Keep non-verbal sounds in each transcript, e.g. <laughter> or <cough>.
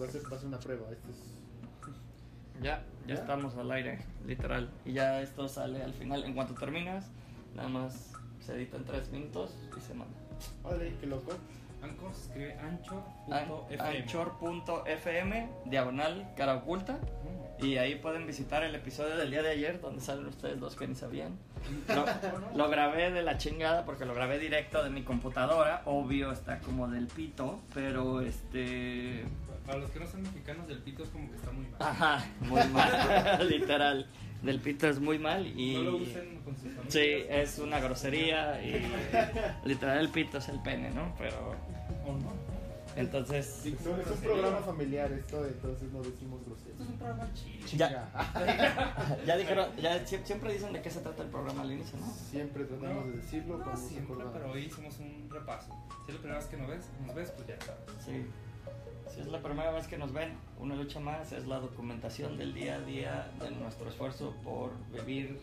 va a ser, va a ser una prueba. Este es... <laughs> Ya, ya, ¿Ya? estamos al aire, literal. Y ya esto sale al final. En cuanto terminas, nada más se edita en tres minutos y se manda. Órale, qué loco. Anchor se escribe An- anchor.fm. Anchor.fm, diagonal, cara oculta. Y ahí pueden visitar el episodio del día de ayer, donde salen ustedes dos que ni sabían. <laughs> Lo, lo grabé de la chingada porque lo grabé directo de mi computadora. Obvio, está como del pito, pero este. Para los que no son mexicanos, del pito es como que está muy mal. Ajá, muy <laughs> mal. <laughs> Literal. Del pito es muy mal y. No lo usen con sus familias. Sí, es una grosería y literal el pito es el pene, ¿no? Pero ¿O no? entonces Sí, son- es un programa familiar esto, entonces no decimos Esto es un programa chido. ya, <laughs> ya dijeron, ya sie- siempre dicen de qué se trata el programa al inicio, ¿no? Siempre tratamos de decirlo No siempre, pero hoy hicimos un repaso. Si es la primera vez que nos ves, nos ves pues ya sabes. Sí. Si es la primera vez que nos ven, una lucha más es la documentación del día a día de nuestro esfuerzo por vivir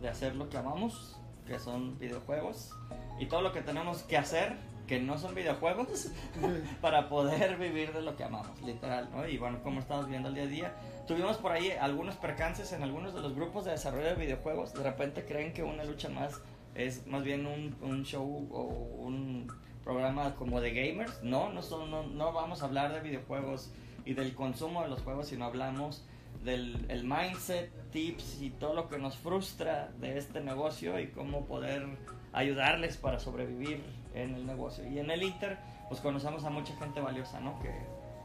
de hacer lo que amamos, que son videojuegos, y todo lo que tenemos que hacer, que no son videojuegos, <laughs> para poder vivir de lo que amamos, literal, ¿no? Y bueno, como estamos viendo el día a día, tuvimos por ahí algunos percances en algunos de los grupos de desarrollo de videojuegos, de repente creen que una lucha más es más bien un, un show o un programa como de gamers, no, no, son, no, no vamos a hablar de videojuegos y del consumo de los juegos, sino hablamos del el mindset, tips y todo lo que nos frustra de este negocio y cómo poder ayudarles para sobrevivir en el negocio. Y en el Inter, pues conocemos a mucha gente valiosa, ¿no? Que,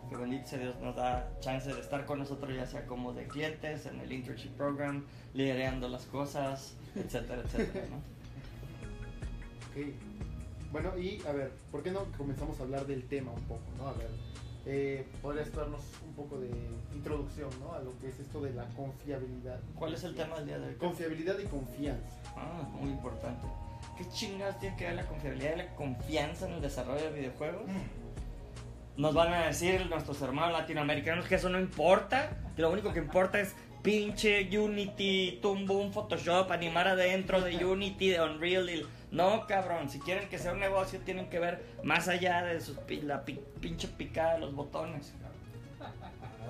que bendito sea Dios nos da chance de estar con nosotros, ya sea como de clientes, en el internship program, liderando las cosas, etcétera, etcétera, ¿no? <laughs> Ok. Bueno, y a ver, ¿por qué no comenzamos a hablar del tema un poco, no? A ver, eh, podrías darnos un poco de introducción, ¿no? A lo que es esto de la confiabilidad. ¿Cuál es el tema del día de hoy? Confiabilidad y confianza. Ah, muy importante. ¿Qué chingados tiene que ver la confiabilidad y la confianza en el desarrollo de videojuegos? Nos van a decir nuestros hermanos latinoamericanos que eso no importa, que lo único que importa es pinche Unity, Toon Boom, Photoshop, animar adentro de <laughs> Unity, de Unreal. y- No, cabrón, si quieren que sea un negocio tienen que ver más allá de sus pi- la pi- pinche picada de los botones.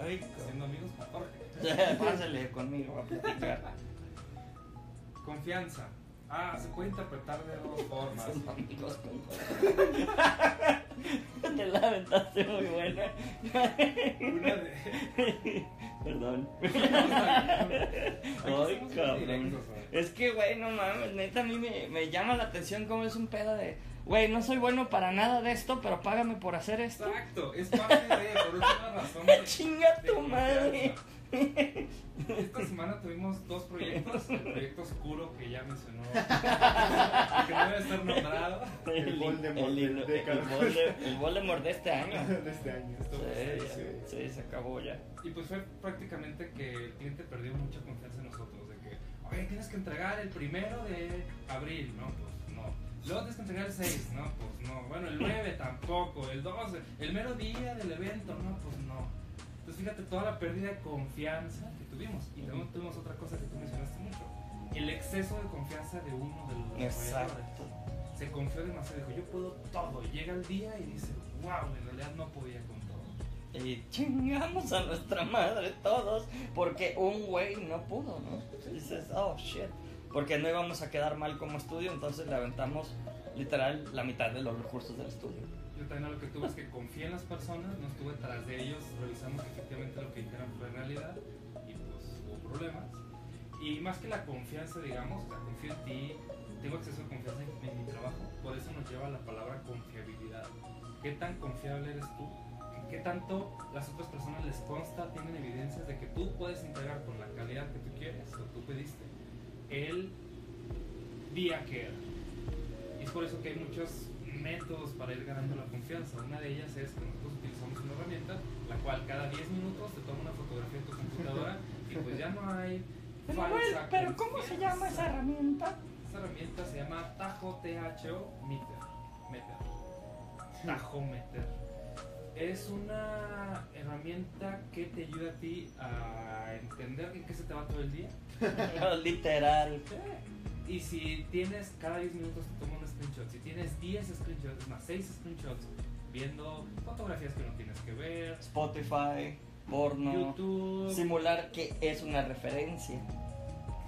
Ay, Haciendo amigos con Jorge. <laughs> Pásale conmigo a platicar. Confianza. Ah, se puede interpretar de dos formas. Son amigos con <laughs> Te la aventaste muy buena. Una de. Perdón. <laughs> Ay, cabrón. Es que, güey, no mames, neta, a mí me, me llama la atención cómo es un pedo de, güey, no soy bueno para nada de esto, pero págame por hacer esto. Exacto, es parte de. Por la razón de. <laughs> Chinga de tu confianza. <laughs> Esta semana tuvimos dos proyectos. El proyecto oscuro que ya mencionó. <laughs> que no debe ser nombrado. El Voldemort el, de el, décadas. Volde- el Voldemort de este año. <laughs> de este año. Sí, Sí. sí, se acabó ya. Y pues fue prácticamente que el cliente perdió mucha confianza en nosotros. De que, oye, tienes que entregar el primero de abril. No, pues no. Luego tienes que entregar el 6. No, pues no. Bueno, el 9 tampoco. El 12. El mero día del evento. No, pues no. Entonces fíjate toda la pérdida de confianza que tuvimos. Y luego tuvimos otra cosa que tú mencionaste mucho. El exceso de confianza de uno de los desarrolladores. Exacto. Se confió demasiado. Dijo, yo puedo todo. Y llega el día y dice, wow, en realidad no podía con todo. Y chingamos a nuestra madre todos porque un güey no pudo, ¿no? Dices, oh shit. Porque no íbamos a quedar mal como estudio, entonces le aventamos literal la mitad de los recursos del estudio. Yo también lo que tuve es que confié en las personas, no estuve tras de ellos, revisamos efectivamente lo que dijeron fue realidad y pues hubo problemas. Y más que la confianza, digamos, sea, confío en ti, tengo acceso a confianza en, mi trabajo, por eso nos lleva la palabra confiabilidad. ¿Qué tan confiable eres tú? ¿Qué, qué tanto las otras personas les consta, tienen evidencias de que tú puedes entregar con la calidad que tú quieres o tú pediste el día que era? Y es por eso que hay muchos métodos para ir ganando la confianza. Una de ellas es que nosotros utilizamos una herramienta, la cual cada 10 minutos te toma una fotografía de tu computadora y pues ya no hay Pero, falsa pero ¿cómo se llama esa herramienta? Esa herramienta se llama Tajo Meter. Meter. Tajometer. Es una herramienta que te ayuda a ti a entender en qué se te va todo el día. <laughs> Literal. Y si tienes, cada 10 minutos te toma un screenshot. Si tienes 10 screenshots, es más, 6 screenshots, viendo fotografías que no tienes que ver, Spotify, porno, YouTube. simular que es una referencia.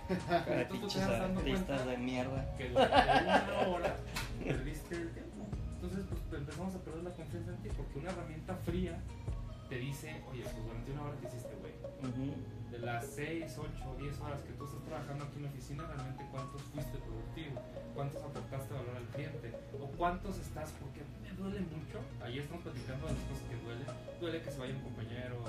<laughs> Para pinches artistas de mierda. que durante una hora perdiste el tiempo. Entonces, pues empezamos a perder la confianza en ti porque una herramienta fría te dice, oye, pues durante una hora te hiciste güey. De las 6, 8, 10 horas que tú estás trabajando aquí en la oficina, realmente cuántos fuiste productivo, cuántos aportaste valor al cliente, o cuántos estás, porque me duele mucho. Ahí estamos platicando de las cosas que duele. Duele que se vaya un compañero,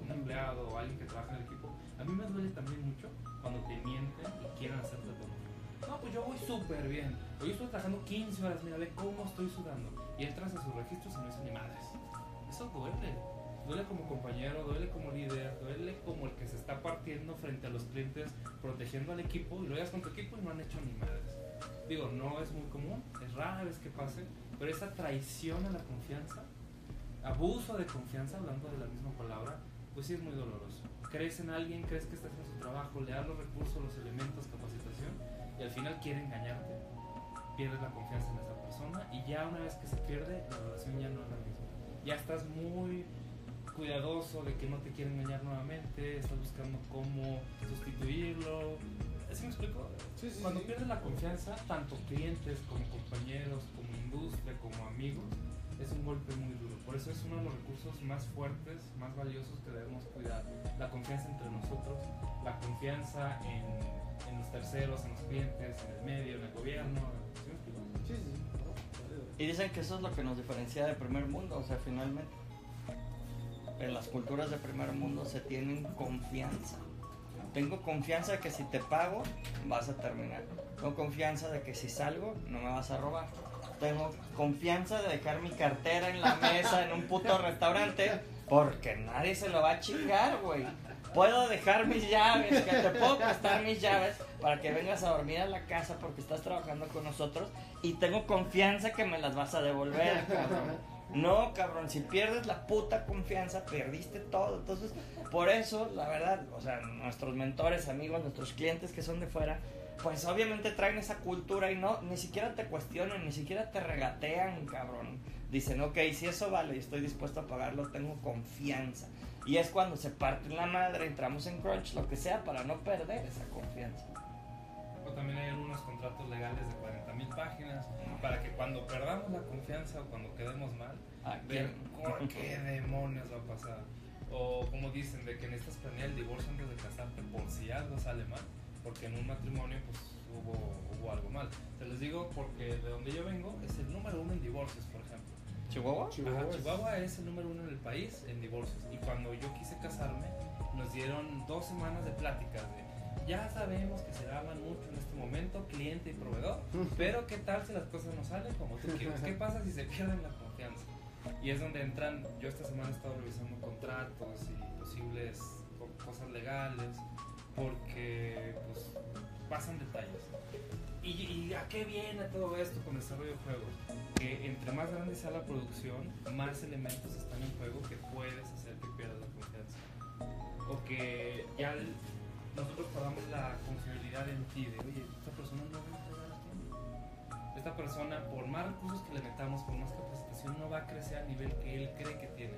un empleado, o alguien que trabaja en el equipo. A mí me duele también mucho cuando te mienten y quieren hacerte tonto. No, pues yo voy súper bien. Hoy estoy trabajando 15 horas, mira, ve cómo estoy sudando. Y entras a sus registros y no dicen ni madres. Eso duele. Duele como compañero, duele como líder, duele como el que se está partiendo frente a los clientes, protegiendo al equipo y lo llegas con tu equipo y no han hecho ni madres. Digo, no es muy común, es rara vez que pase, pero esa traición a la confianza, abuso de confianza, hablando de la misma palabra, pues sí es muy doloroso. Crees en alguien, crees que está haciendo su trabajo, le das los recursos, los elementos, capacitación, y al final quiere engañarte, pierdes la confianza en esa persona y ya una vez que se pierde, la relación ya no es la misma. Ya estás muy cuidadoso de que no te quiera engañar nuevamente, estás buscando cómo sustituirlo. ¿Sí me explico? Sí, sí, Cuando sí. pierdes la confianza, tanto clientes como compañeros, como industria, como amigos, es un golpe muy duro. Por eso es uno de los recursos más fuertes, más valiosos que debemos cuidar. La confianza entre nosotros, la confianza en, en los terceros, en los clientes, en el medio, en el gobierno. ¿Sí me explico? Sí, sí. Y dicen que eso es lo que nos diferencia del primer mundo, o sea, finalmente. En las culturas de primer mundo se tienen confianza. Tengo confianza de que si te pago, vas a terminar. Tengo confianza de que si salgo, no me vas a robar. Tengo confianza de dejar mi cartera en la mesa en un puto restaurante, porque nadie se lo va a chingar, güey. Puedo dejar mis llaves, que te puedo prestar mis llaves para que vengas a dormir a la casa porque estás trabajando con nosotros y tengo confianza que me las vas a devolver, cabrón. No, cabrón, si pierdes la puta confianza, perdiste todo. Entonces, por eso, la verdad, o sea, nuestros mentores, amigos, nuestros clientes que son de fuera, pues obviamente traen esa cultura y no, ni siquiera te cuestionan, ni siquiera te regatean, cabrón. Dicen, ok, si eso vale y estoy dispuesto a pagarlo, tengo confianza. Y es cuando se parte la madre, entramos en crunch, lo que sea, para no perder esa confianza. También hay algunos contratos legales de 40 mil páginas para que cuando perdamos la confianza o cuando quedemos mal, ¿A ver? "Oh, qué <laughs> demonios va a pasar. O como dicen, de que necesitas planear el divorcio antes de casarte por si algo sale mal, porque en un matrimonio pues hubo, hubo algo mal. Te les digo porque de donde yo vengo es el número uno en divorcios, por ejemplo. ¿Chihuahua? Chihuahua Ajá, es- Chihuahua es el número uno en el país en divorcios. Y cuando yo quise casarme, nos dieron dos semanas de pláticas de ya sabemos que se daban mucho en este momento, cliente y proveedor, <laughs> pero ¿qué tal si las cosas no salen como tú quieres? ¿Qué pasa si se pierden la confianza? Y es donde entran, yo esta semana he estado revisando contratos y posibles co- cosas legales, porque pues pasan detalles. ¿Y, ¿Y a qué viene todo esto con el desarrollo de juegos? Que entre más grande sea la producción, más elementos están en juego que puedes hacer que pierdas la confianza. O que ya el- nosotros perdamos la confiabilidad en ti, de oye, esta persona no va a entregar a tiempo. Esta persona, por más recursos que le metamos, por más capacitación, no va a crecer al nivel que él cree que tiene.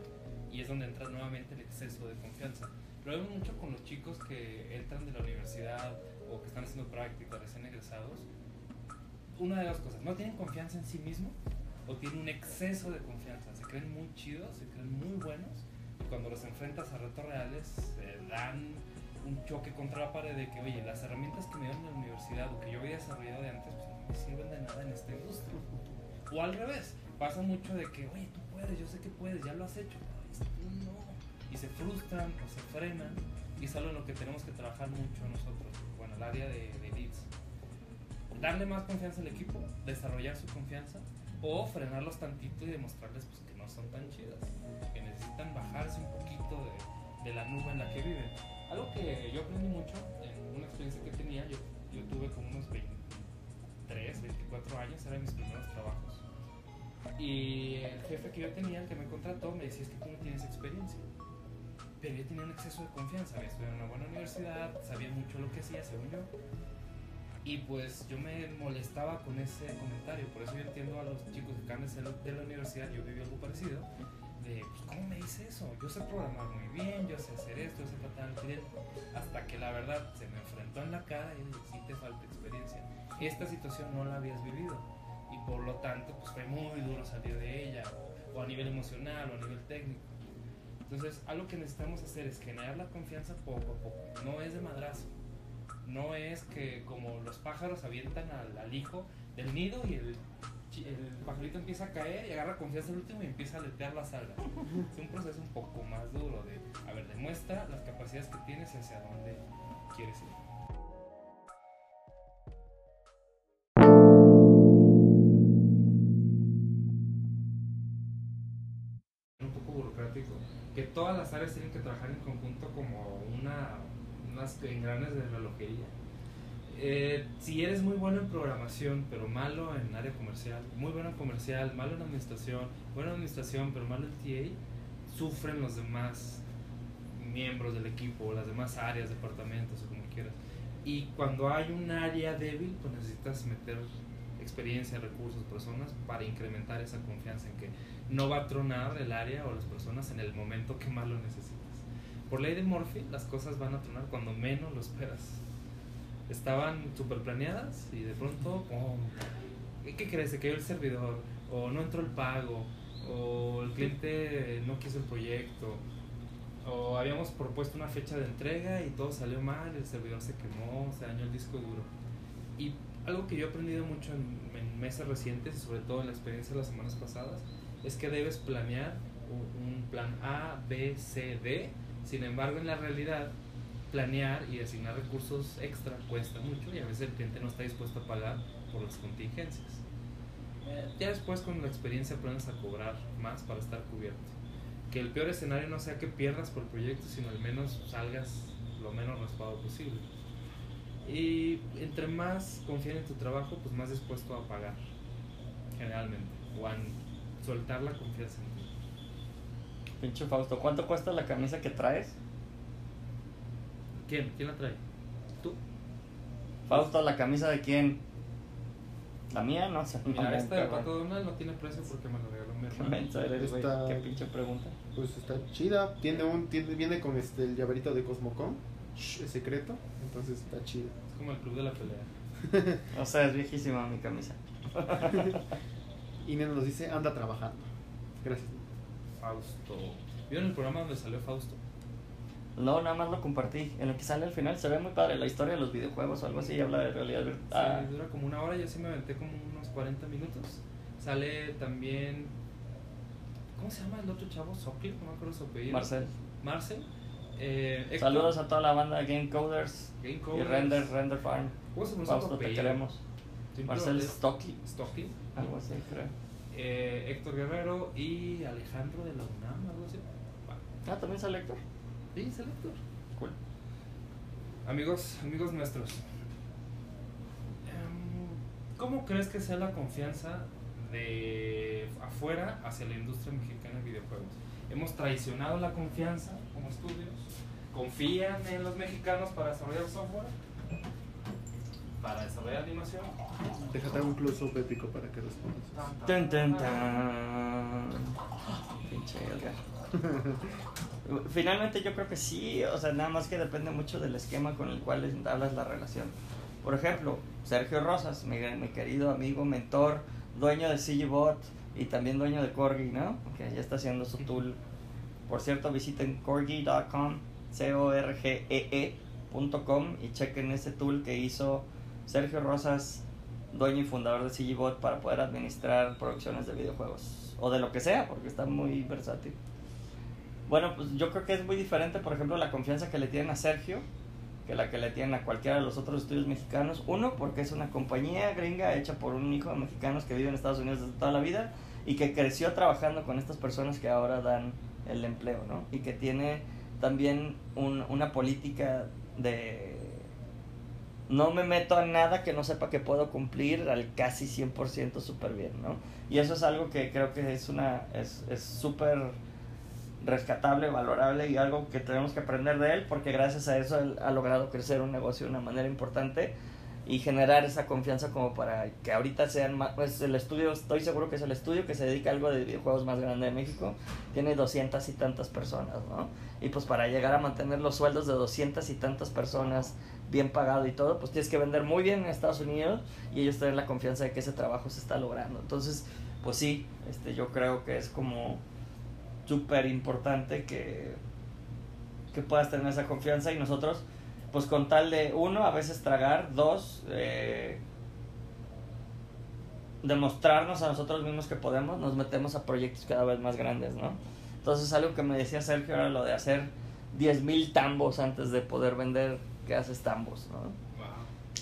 Y es donde entra nuevamente el exceso de confianza. Lo vemos mucho con los chicos que entran de la universidad o que están haciendo prácticas, recién egresados. Una de las cosas, no tienen confianza en sí mismos o tienen un exceso de confianza. Se creen muy chidos, se creen muy buenos y cuando los enfrentas a retos reales se dan un choque contra la pared de que, oye, las herramientas que me dieron en la universidad o que yo había desarrollado de antes, pues no me sirven de nada en esta industria. O al revés, pasa mucho de que, oye, tú puedes, yo sé que puedes, ya lo has hecho, no. Y se frustran o se frenan y es algo en lo que tenemos que trabajar mucho nosotros, bueno, el área de, de leads. Darle más confianza al equipo, desarrollar su confianza o frenarlos tantito y demostrarles pues, que no son tan chidas, que necesitan bajarse un poquito de, de la nube en la que viven. Algo que yo aprendí mucho en una experiencia que tenía, yo, yo tuve como unos 23, 24 años, eran mis primeros trabajos. Y el jefe que yo tenía, el que me contrató, me decía, es que tú no tienes experiencia. Pero yo tenía un exceso de confianza, había estudiado en una buena universidad, sabía mucho lo que hacía, según yo. Y pues yo me molestaba con ese comentario, por eso yo entiendo a los chicos que acaban de de la universidad, yo viví algo parecido, pues, ¿cómo me dice eso? Yo sé programar muy bien, yo sé hacer esto, yo sé tratar al cliente, hasta que la verdad se me enfrentó en la cara y dije, sí te falta experiencia. Esta situación no la habías vivido y por lo tanto pues fue muy duro salir de ella, o a nivel emocional o a nivel técnico. Entonces, algo que necesitamos hacer es generar la confianza poco a poco, no es de madrazo no es que como los pájaros avientan al, hijo del nido y el, el pajarito empieza a caer y agarra confianza el último y empieza a aletear las alas. Es un proceso un poco más duro de, a ver, demuestra las capacidades que tienes y hacia dónde quieres ir. un poco burocrático, que todas las áreas tienen que trabajar en conjunto como una, unas engranes de relojería. Eh, si eres muy bueno en programación, pero malo en área comercial, muy bueno en comercial, malo en administración, bueno en administración, pero malo en TA, sufren los demás miembros del equipo, las demás áreas, departamentos o como quieras. Y cuando hay un área débil, pues necesitas meter experiencia, recursos, personas para incrementar esa confianza en que no va a tronar el área o las personas en el momento que más lo necesitas. Por ley de Murphy, las cosas van a tronar cuando menos lo esperas. Estaban super planeadas y de pronto, ¡pum! ¿qué crees? Se cayó el servidor, o no entró el pago, o el cliente no quiso el proyecto, o habíamos propuesto una fecha de entrega y todo salió mal, el servidor se quemó, se dañó el disco duro. Y algo que yo he aprendido mucho en, en meses recientes y sobre todo en la experiencia de las semanas pasadas es que debes planear un plan A, B, C, D. Sin embargo, en la realidad, planear y asignar recursos extra cuesta mucho y a veces el cliente no está dispuesto a pagar por las contingencias. Eh, ya después con la experiencia aprendes a cobrar más para estar cubierto. Que el peor escenario no sea que pierdas por el proyecto, sino al menos salgas lo menos raspado posible. Y entre más confían en tu trabajo, pues más dispuesto a pagar, generalmente, o a soltar la confianza en ti. Pinche Fausto, ¿cuánto cuesta la camisa que traes? ¿Quién? ¿Quién la trae? ¿Tú? Fausto, ¿la camisa de quién? La mía, no sé. Mira, no, esta de. Pato Donald no tiene precio porque me lo regaló mi Qué hermano. Qué pinche pregunta. Pues está chida. Tiene un, tiene, viene con este el llaverito de Cosmocom. Shh, Es secreto. Entonces está chida. Es como el club de la pelea. <laughs> O sea, es viejísima mi camisa. <laughs> Y Neno nos dice, anda trabajando. Gracias. Fausto. ¿Vieron el programa donde salió Fausto? No, nada más lo compartí. En lo que sale al final se ve muy padre la historia de los videojuegos o algo así. y Habla de realidad virtual. Sí, dura como una hora, yo sí me aventé como unos 40 minutos. Sale también. ¿Cómo se llama el otro chavo? Sockley, no me acuerdo su apellido. Marcel. Marcel. Eh, Saludos a toda la banda de Game Coders Game y. Render, Render Farm. ¿Cómo se te queremos. Marcel es Stockley. Stockley. Algo así, creo. Eh, Héctor Guerrero y Alejandro de la UNAM, algo así. Ah, también sale Héctor. Sí, es el Héctor. Cool. Amigos, amigos nuestros, em, ¿cómo crees que sea la confianza de afuera hacia la industria mexicana de videojuegos? Hemos traicionado la confianza como estudios. ¿Confían en los mexicanos para desarrollar software? ¿Para desarrollar animación? Déjate un close-up épico para que respondas. Tan, tan, tan. Pinche. <laughs> Finalmente yo creo que sí, o sea, nada más que depende mucho del esquema con el cual entablas la relación. Por ejemplo, Sergio Rosas, mi, mi querido amigo, mentor, dueño de CGBot y también dueño de Corgi, ¿no? Que ya está haciendo su tool. Por cierto, visiten corgi.com, C-O-R-G-E-E.com y chequen ese tool que hizo Sergio Rosas, dueño y fundador de CGBot, para poder administrar producciones de videojuegos o de lo que sea, porque está muy versátil. Bueno, pues yo creo que es muy diferente, por ejemplo, la confianza que le tienen a Sergio que la que le tienen a cualquiera de los otros estudios mexicanos. Uno, porque es una compañía gringa hecha por un hijo de mexicanos que vive en Estados Unidos desde toda la vida y que creció trabajando con estas personas que ahora dan el empleo, ¿no? Y que tiene también un- una política de no me meto a nada que no sepa que puedo cumplir al casi 100% súper bien, ¿no? Y eso es algo que creo que es una es es súper rescatable, valorable y algo que tenemos que aprender de él porque gracias a eso él ha logrado crecer un negocio de una manera importante y generar esa confianza como para que ahorita sean más, pues el estudio, estoy seguro que es el estudio que se dedica a algo de videojuegos más grande de México, tiene doscientas y tantas personas, ¿no? Y pues para llegar a mantener los sueldos de doscientas y tantas personas bien pagado y todo, pues tienes que vender muy bien en Estados Unidos y ellos tener la confianza de que ese trabajo se está logrando. Entonces, pues sí, este, yo creo que es como súper importante que, que puedas tener esa confianza y nosotros pues con tal de, uno, a veces tragar, dos, eh, demostrarnos a nosotros mismos que podemos, nos metemos a proyectos cada vez más grandes, ¿no? Entonces algo que me decía Sergio era lo de hacer 10.000 tambos antes de poder vender que haces tambos, ¿no?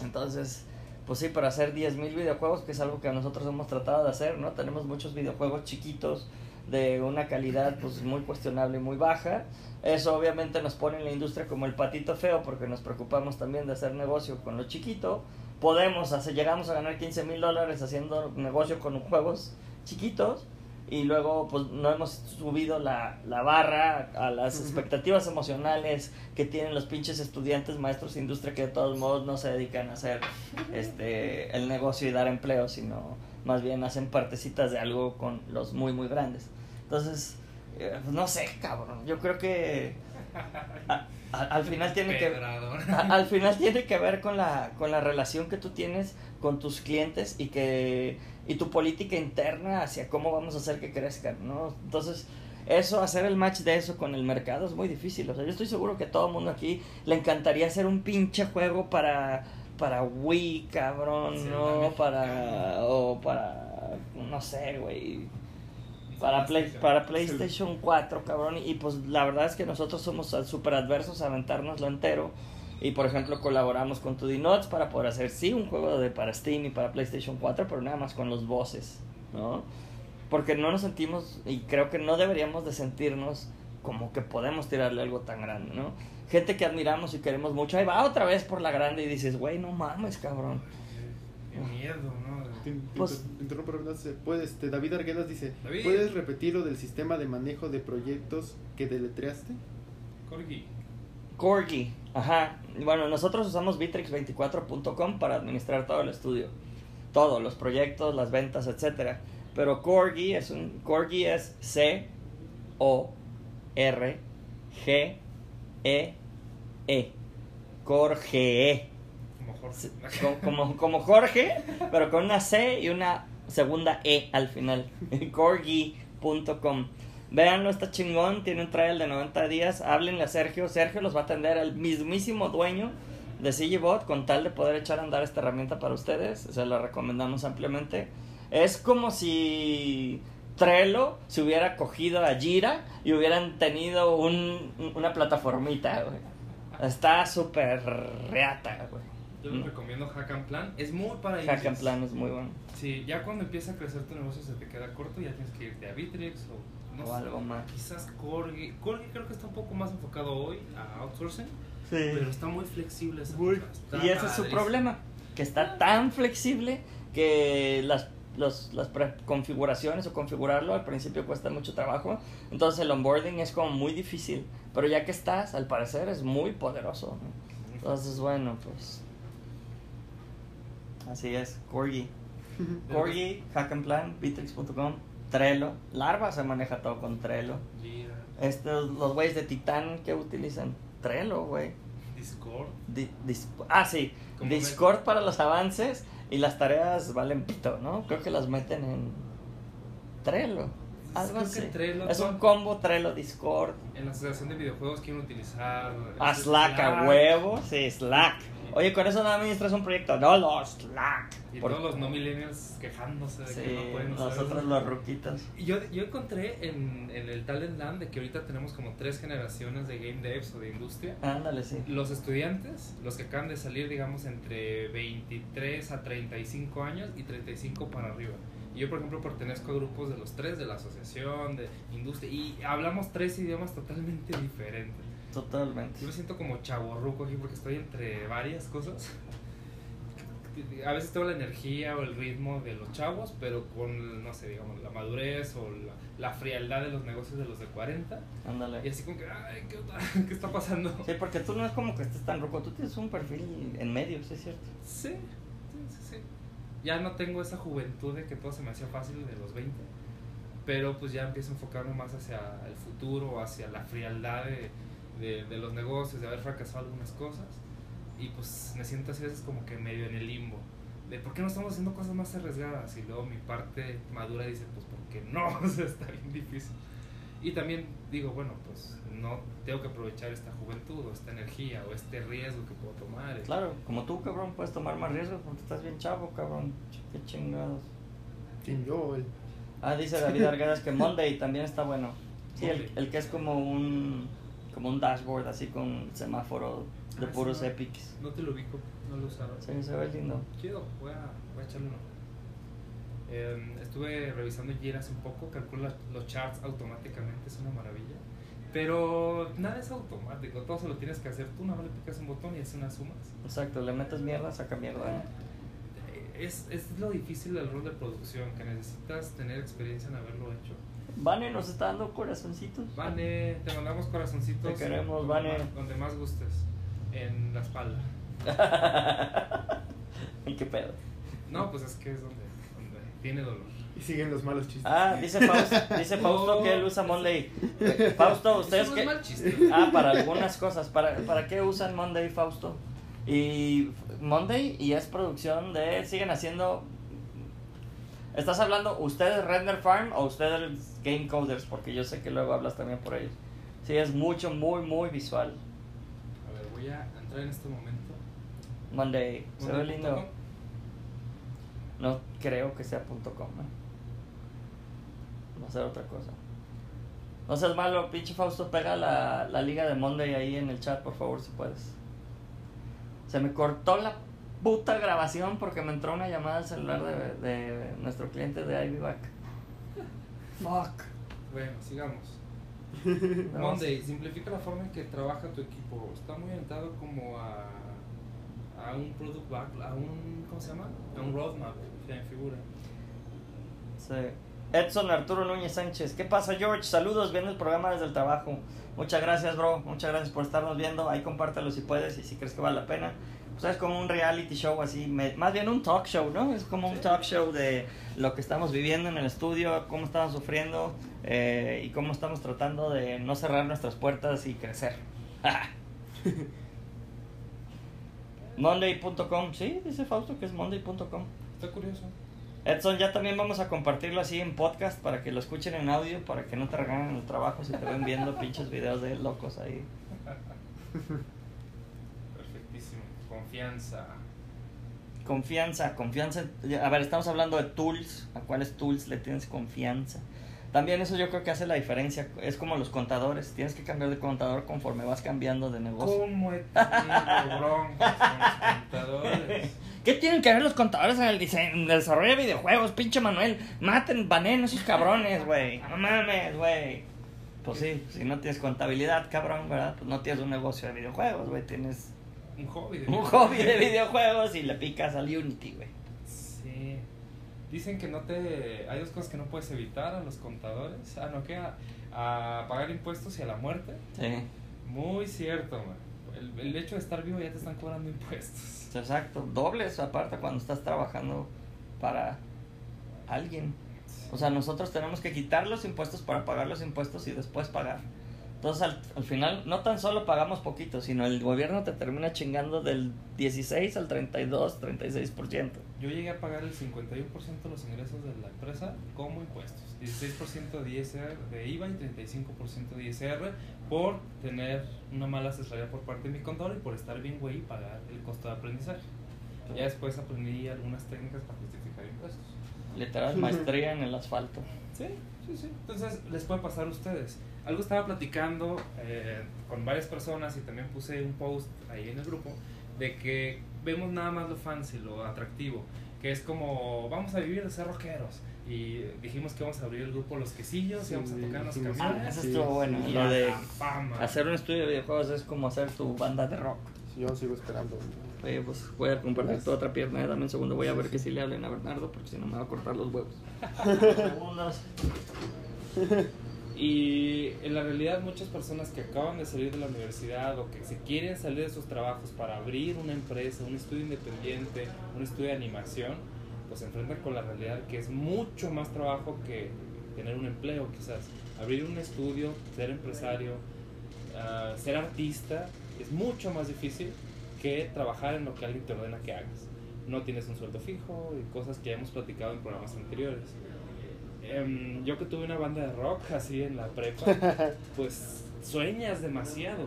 Entonces, pues sí, para hacer 10.000 videojuegos, que es algo que nosotros hemos tratado de hacer, ¿no? Tenemos muchos videojuegos chiquitos de una calidad pues muy cuestionable y muy baja. Eso obviamente nos pone en la industria como el patito feo porque nos preocupamos también de hacer negocio con lo chiquito. Podemos hacer, llegamos a ganar 15 mil dólares haciendo negocio con juegos chiquitos y luego pues no hemos subido la, la barra a las expectativas emocionales que tienen los pinches estudiantes maestros de industria que de todos modos no se dedican a hacer este el negocio y dar empleo sino más bien hacen partecitas de algo con los muy muy grandes entonces eh, pues, no sé cabrón. Yo creo que a- a- al final tiene que a- al final tiene que ver con la con la relación que tú tienes con tus clientes y que y tu política interna hacia cómo vamos a hacer que crezcan no entonces eso hacer el match de eso con el mercado es muy difícil. O sea yo estoy seguro que a todo mundo aquí le encantaría hacer un pinche juego para para Wii cabrón Sí, no para o para no sé güey para, Play, para PlayStation 4, cabrón. Y pues la verdad es que nosotros somos súper adversos a aventárnoslo entero. Y por ejemplo, colaboramos con 2D Nuts para poder hacer, sí, un juego de para Steam y para PlayStation 4, pero nada más con los voces, ¿no? Porque no nos sentimos, y creo que no deberíamos de sentirnos como que podemos tirarle algo tan grande, ¿no? Gente que admiramos y queremos mucho, ahí va otra vez por la grande y dices, güey, no mames, cabrón. Qué miedo, ¿no? Te- Pues- inter- interrumpo, Renato, se puede, este, David Arguedas dice, David. ¿puedes repetir lo del sistema de manejo de proyectos que deletreaste? Corgi. Corgi, ajá. Bueno, nosotros usamos Bitrix24.com para administrar todo el estudio. Todo, los proyectos, las ventas, etcétera. Pero Corgi es un Corgi es C O R G E E. Corge. Como Como, Jorge, pero con una C y una segunda E al final. Corgi.com. Véanlo, está chingón. Tiene un trial de 90 días. Háblenle a Sergio. Sergio los va a atender el mismísimo dueño de CGBot con tal de poder echar a andar esta herramienta para ustedes. Se la recomendamos ampliamente. Es como si Trello se hubiera cogido a Jira y hubieran tenido un, una plataformita, güey. Está súper reata, güey. Yo les recomiendo Hack and Plan. Es muy para Hack and. Plan es muy bueno. Sí, ya cuando empieza a crecer tu negocio se te queda corto, ya tienes que irte a Bitrix o no O sé, algo más. Quizás Corgi. Corgi creo que está un poco más enfocado hoy a outsourcing, Sí. pero está muy flexible esa Muy. Y ese es su problema, que está tan flexible que las, los- las configuraciones o configurarlo al principio cuesta mucho trabajo. Entonces el onboarding es como muy difícil, pero ya que estás, al parecer es muy poderoso. ¿no? Entonces, bueno, pues... Así es, Corgi. Corgi, Hack and Plan, Bitrix.com, Trello. Larva se maneja todo con Trello. Jira, Estos, los güeyes de Titan que utilizan Trello, güey. Discord. Di- dis- ah, sí. ¿Cómo Discord para los avances y las tareas valen pito, ¿no? Creo que las meten en Trello. Algo así. Trello, es un combo Trello Discord. En la asociación de videojuegos quieren utilizar. A este, Slack a huevo. Sí, Slack. Oye, con eso no administras un proyecto. No, no, Slack. Y Por- todos los no millennials quejándose de Sí, que no pueden usar nosotros los ruquitos. Y Yo, yo encontré en, en el Talent Land de que ahorita tenemos como tres generaciones de game devs o de industria. Ándale, sí. Los estudiantes, los que acaban de salir, digamos, entre 23 a 35 años y 35 para arriba. Yo, por ejemplo, pertenezco a grupos de los tres, de la asociación, de industria, y hablamos tres idiomas totalmente <laughs> diferentes. Totalmente. Yo me siento como chaborruco aquí porque estoy entre varias cosas. a veces tengo la energía o el ritmo de los chavos, pero con, no sé, digamos, la madurez o la, la frialdad de los negocios de los de 40. Ándale. Y así como que, ay, ¿qué? <laughs> ¿Qué está pasando? Sí, porque tú no es como que estés tan rojo, tú tienes un perfil en medio, ¿sí es cierto? Sí, sí, sí, sí. Ya no tengo esa juventud de que todo se me hacía fácil de los 20, pero pues ya empiezo a enfocarme más hacia el futuro, hacia la frialdad de, de, de los negocios, de haber fracasado algunas cosas. Y pues me siento así a veces como que medio en el limbo. De por qué no estamos haciendo cosas más arriesgadas. Y luego mi parte madura dice, pues porque no, <laughs> o sea, está bien difícil. Y también digo, bueno, pues no tengo que aprovechar esta juventud o esta energía o este riesgo que puedo tomar. Claro, como tú, cabrón, puedes tomar más riesgos porque estás bien chavo, cabrón. Qué chingados. ¿Quién yo? El... Ah, dice David <laughs> Arguedas que Monday también está bueno. Sí, el, el que es como un como un dashboard así con semáforo de Ah, puros sí, epics. No te lo ubico, no lo usaba. Sí, se ve lindo. Chido, voy a, voy a echarle uno. Eh, estuve revisando Jira hace un poco, calcula los charts automáticamente, es una maravilla. Pero nada es automático, todo se lo tienes que hacer tú, nada más le picas un botón y hace unas sumas. Exacto, le metes mierda, saca mierda. Eh, Es, es lo difícil del rol de producción, que necesitas tener experiencia en haberlo hecho. Vane nos está dando corazoncitos. Vane, te mandamos corazoncitos. Te queremos, donde Vane. más- Donde más gustes, en la espalda. <laughs> ¿Y qué pedo? No, pues es que es donde, donde tiene dolor. Y siguen los malos chistes. Ah, dice Fausto, dice <laughs> Fausto que él usa Monday. Fausto, ustedes que. Ah, para algunas cosas. ¿Para, ¿Para qué usan Monday, Fausto? Y Monday y es producción de... Siguen haciendo... ¿Estás hablando ustedes Render Farm o ustedes Game Coders? Porque yo sé que luego hablas también por ellos. Sí, es mucho, muy, muy visual. A ver, voy a entrar en este momento. Monday, se ve lindo. No creo que sea punto .com, ¿eh? Va a ser otra cosa. No seas malo, pinche Fausto, pega la, la liga de Monday ahí en el chat, por favor, si puedes. Se me cortó la puta grabación porque me entró una llamada al celular de, de nuestro cliente de IVBack. Fuck. Bueno, sigamos. <laughs> Monday, simplifica la forma en que trabaja tu equipo. Está muy orientado como a, a un product back, a un, ¿cómo se llama? A un roadmap, se me figura. Sí. Edson Arturo Núñez Sánchez. ¿Qué pasa, George? Saludos, viendo el programa desde el trabajo. Muchas gracias, bro. Muchas gracias por estarnos viendo. Ahí compártelo si puedes y si crees que vale la pena. Pues es como un reality show así, me- más bien un talk show, ¿no? Es como un talk show de lo que estamos viviendo en el estudio, cómo estamos sufriendo eh, y cómo estamos tratando de no cerrar nuestras puertas y crecer. <laughs> Monday.com, sí, dice Fausto que es Monday.com. Está curioso. Edson, ya también vamos a compartirlo así en podcast para que lo escuchen en audio, para que no te reganen el trabajo si te ven viendo <laughs> pinches videos de locos ahí. <laughs> Confianza. Confianza, confianza. A ver, estamos hablando de tools. ¿A cuáles tools le tienes confianza? También eso yo creo que hace la diferencia. Es como los contadores. Tienes que cambiar de contador conforme vas cambiando de negocio. ¿Cómo he <laughs> tenido broncas con los contadores? ¿Qué tienen que ver los contadores en el diseño, en el desarrollo de videojuegos, pinche Manuel? Maten, banen esos cabrones, güey. No mames, güey. Pues sí, si no tienes contabilidad, cabrón, ¿verdad? Pues no tienes un negocio de videojuegos, güey. Tienes Un hobby. de un hobby de videojuegos y le picas al Unity, güey. Sí. Dicen que no te. Hay dos cosas que no puedes evitar a los contadores. Ah, no, que a, a pagar impuestos y a la muerte. Sí, Muy cierto, man. El, el hecho de estar vivo ya te están cobrando impuestos. exacto. Dobles aparte cuando estás trabajando para alguien. O sea, nosotros tenemos que quitar los impuestos para pagar los impuestos y después pagar. Entonces, al, al final, no tan solo pagamos poquito, sino el gobierno te termina chingando del 16 al 32, 36%. Yo llegué a pagar el 51% de los ingresos de la empresa como impuestos. 16% de, ISR, de IVA y 35% de ISR por tener una mala asesoría por parte de mi contador y por estar bien güey y pagar el costo de aprendizaje. Ya después aprendí algunas técnicas para justificar impuestos. Literal, maestría en el asfalto. Sí, sí, sí. Entonces, les puede pasar a ustedes. Algo estaba platicando eh, con varias personas y también puse un post ahí en el grupo de que vemos nada más lo fancy, lo atractivo, que es como vamos a vivir de ser rockeros. Y dijimos que vamos a abrir el grupo Los Quesillos y vamos a Sí, tocar en los dijimos- Ah, camiones. eso Sí, estuvo bueno. y Lo de hacer un estudio de videojuegos es como hacer tu banda de rock. Sí, yo sigo esperando Oye, pues voy a compartir tu otra pierna, eh, dame un segundo, voy a ver que si le hablen a Bernardo, porque si no me va a cortar los huevos. <laughs> <laughs> Y en la realidad muchas personas que acaban de salir de la universidad o que se quieren salir de sus trabajos para abrir una empresa, un estudio independiente, un estudio de animación, pues se enfrentan con la realidad que es mucho más trabajo que tener un empleo quizás. Abrir un estudio, ser empresario, ah, ser artista, es mucho más difícil que trabajar en lo que alguien te ordena que hagas. No tienes un sueldo fijo y cosas que ya hemos platicado en programas anteriores. Em, yo que tuve una banda de rock así en la prepa, <laughs> pues sueñas demasiado.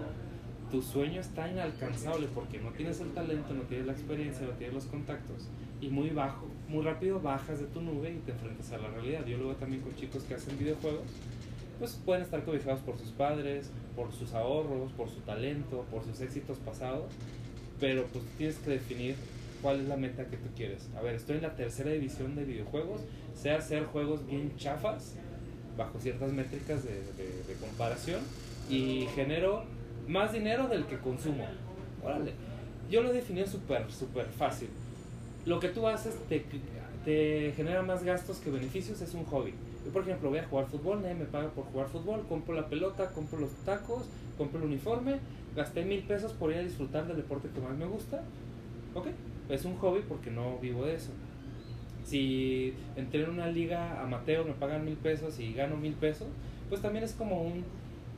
Tu sueño está inalcanzable porque no tienes el talento, no tienes la experiencia, no tienes los contactos. Y muy bajo, muy rápido bajas de tu nube y te enfrentas a la realidad. Yo luego también con chicos que hacen videojuegos, pues pueden estar cobijados por sus padres, por sus ahorros, por su talento, por sus éxitos pasados. Pero pues tienes que definir cuál es la meta que tú quieres. A ver, estoy en la tercera división de videojuegos, sé hacer juegos bien chafas, bajo ciertas métricas de, de, comparación, y genero más dinero del que consumo. Órale, yo lo definí súper, súper fácil. Lo que tú haces te, te genera más gastos que beneficios, es un hobby. Yo, por ejemplo, voy a jugar fútbol, nadie me paga por jugar fútbol, compro la pelota, compro los tacos, compro el uniforme, gasté mil pesos por ir a disfrutar del deporte que más me gusta. Ok, es un hobby porque no vivo de eso. Si entré en una liga amateur, me pagan mil pesos y gano mil pesos, pues también es como un,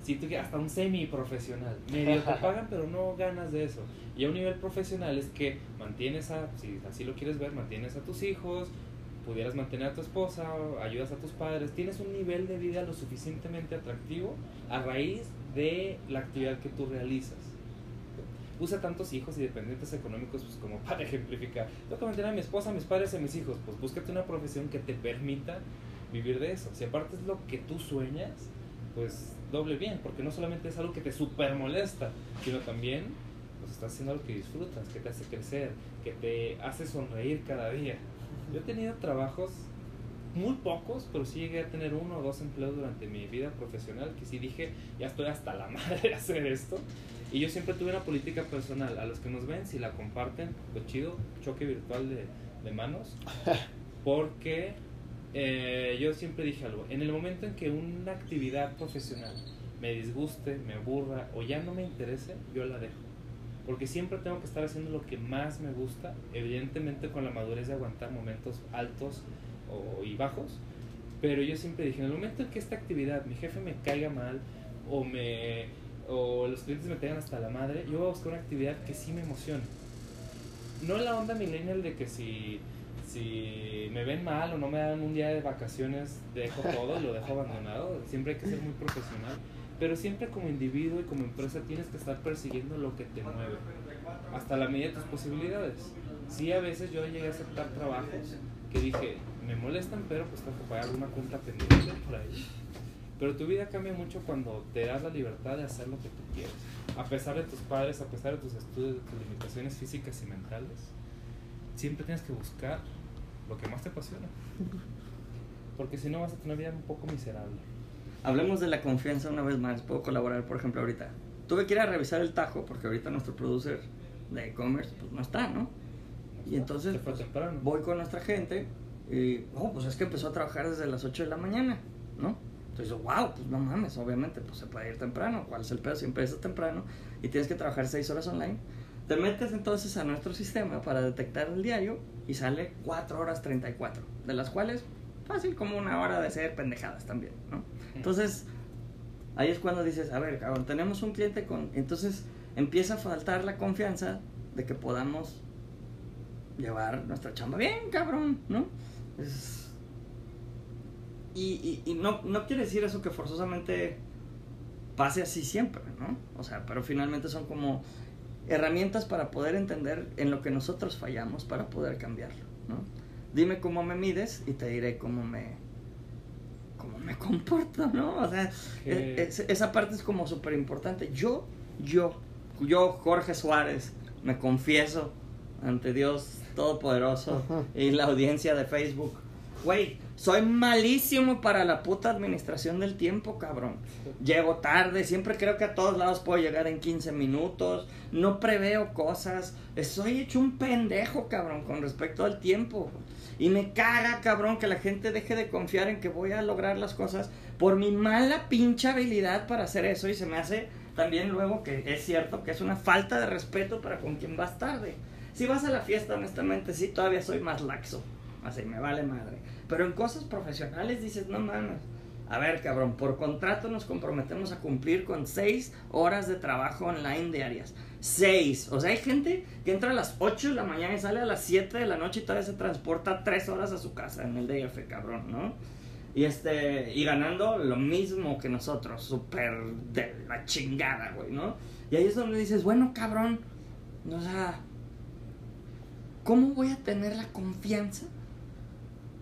si tú hasta un semi profesional. Medio te <laughs> pagan, pero no ganas de eso. Y a un nivel profesional es que mantienes a, si así lo quieres ver, mantienes a tus hijos, pudieras mantener a tu esposa, ayudas a tus padres, tienes un nivel de vida lo suficientemente atractivo a raíz de la actividad que tú realizas usa tantos hijos y dependientes económicos pues como <laughs> para ejemplificar. Tengo que mantener a mi esposa, a mis padres y a mis hijos. Pues búscate una profesión que te permita vivir de eso. Si aparte es lo que tú sueñas, pues doble bien, porque no solamente es algo que te super molesta, sino también pues estás haciendo algo que disfrutas, que te hace crecer, que te hace sonreír cada día. Yo he tenido trabajos muy pocos, pero sí llegué a tener uno o dos empleos durante mi vida profesional que sí dije, ya estoy hasta la <laughs> madre de hacer esto. Y yo siempre tuve una política personal. A los que nos ven, si la comparten, lo chido, choque virtual de, de manos. <laughs> Porque eh, yo siempre dije algo. En el momento en que una actividad profesional me disguste, me aburra o ya no me interese, yo la dejo. Porque siempre tengo que estar haciendo lo que más me gusta, evidentemente con la madurez de aguantar momentos altos o, y bajos. Pero yo siempre dije, en el momento en que esta actividad, mi jefe me caiga mal o me o los clientes me tengan hasta la madre, yo voy a buscar una actividad que sí me emocione. No la onda millennial de que si, si me ven mal o no me dan un día de vacaciones, dejo todo, lo dejo abandonado. Siempre hay que ser muy profesional. Pero siempre como individuo y como empresa tienes que estar persiguiendo lo que te mueve. Hasta la medida de tus posibilidades. Sí, a veces yo llegué a aceptar trabajos que dije, me molestan, pero pues tengo que pagar una cuenta pendiente por ahí pero tu vida cambia mucho cuando te das la libertad de hacer lo que tú quieres. A pesar de tus padres, a pesar de tus estudios, de tus limitaciones físicas y mentales, siempre tienes que buscar lo que más te apasiona. Porque si no vas a tener una vida un poco miserable. Hablemos de la confianza una vez más. Puedo colaborar, por ejemplo, ahorita. Tuve que ir a revisar el tajo porque ahorita nuestro producer de e-commerce pues, no está, ¿no? Y entonces pues, voy con nuestra gente y, oh, pues es que empezó a trabajar desde las 8 de la mañana, ¿no? Entonces, wow, pues no mames, obviamente, pues se puede ir temprano. ¿Cuál es el pedo? Siempre es temprano y tienes que trabajar 6 horas online. Te metes entonces a nuestro sistema para detectar el diario y sale 4 horas 34, de las cuales fácil como una hora de ser pendejadas también, ¿no? Entonces, ahí es cuando dices, a ver, cabrón, tenemos un cliente con... Entonces empieza a faltar la confianza de que podamos llevar nuestra chamba bien, cabrón, ¿no? Es, y, y, no, no quiere decir eso que forzosamente pase así siempre, ¿no? O sea, pero finalmente son como herramientas para poder entender en lo que nosotros fallamos para poder cambiarlo, ¿no? Dime cómo me mides y te diré cómo me cómo me <laughs> comporto, ¿no? O sea, e, esa parte es como súper importante. Yo, yo, yo, Jorge Suárez, me confieso ante Dios Todopoderoso y la audiencia de Facebook Güey, soy malísimo para la puta administración del tiempo, cabrón. Llego tarde, siempre creo que a todos lados puedo llegar en 15 minutos. No preveo cosas. Soy hecho un pendejo, cabrón, con respecto al tiempo. Y me caga, cabrón, que la gente deje de confiar en que voy a lograr las cosas por mi mala pinche habilidad para hacer eso. Y se me hace también luego que es cierto que es una falta de respeto para con quien vas tarde. Si vas a la fiesta, honestamente, sí, todavía soy más laxo. Así, me vale madre. Pero en cosas profesionales dices, no mames. A ver, cabrón, por contrato nos comprometemos a cumplir con seis horas de trabajo online diarias. Seis. O sea, hay gente que entra a las 8 de la mañana y sale a las 7 de la noche y todavía se transporta tres horas a su casa en el DF, cabrón, ¿no? Y este, y ganando lo mismo que nosotros, súper de la chingada, güey, ¿no? Y ahí es donde dices, bueno, cabrón, o sea, ¿cómo voy a tener la confianza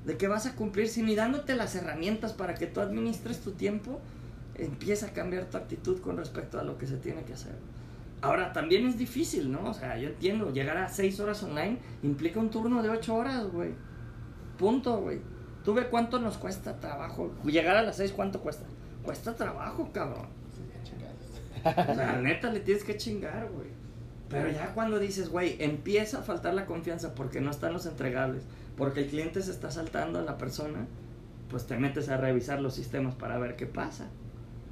de que vas a cumplir si ni dándote las herramientas para que tú administres tu tiempo, empieza a cambiar tu actitud con respecto a lo que se tiene que hacer? Ahora, también es difícil, ¿no? O sea, yo entiendo, llegar a 6 horas online implica un turno de 8 horas, güey. Punto, güey. Tú ve cuánto nos cuesta trabajo. Llegar a las 6, ¿cuánto cuesta? Cuesta trabajo, cabrón. O sea, neta, le tienes que chingar, güey. Pero ya cuando dices, güey, empieza a faltar la confianza porque no están los entregables, porque el cliente se está saltando a la persona, pues te metes a revisar los sistemas para ver qué pasa.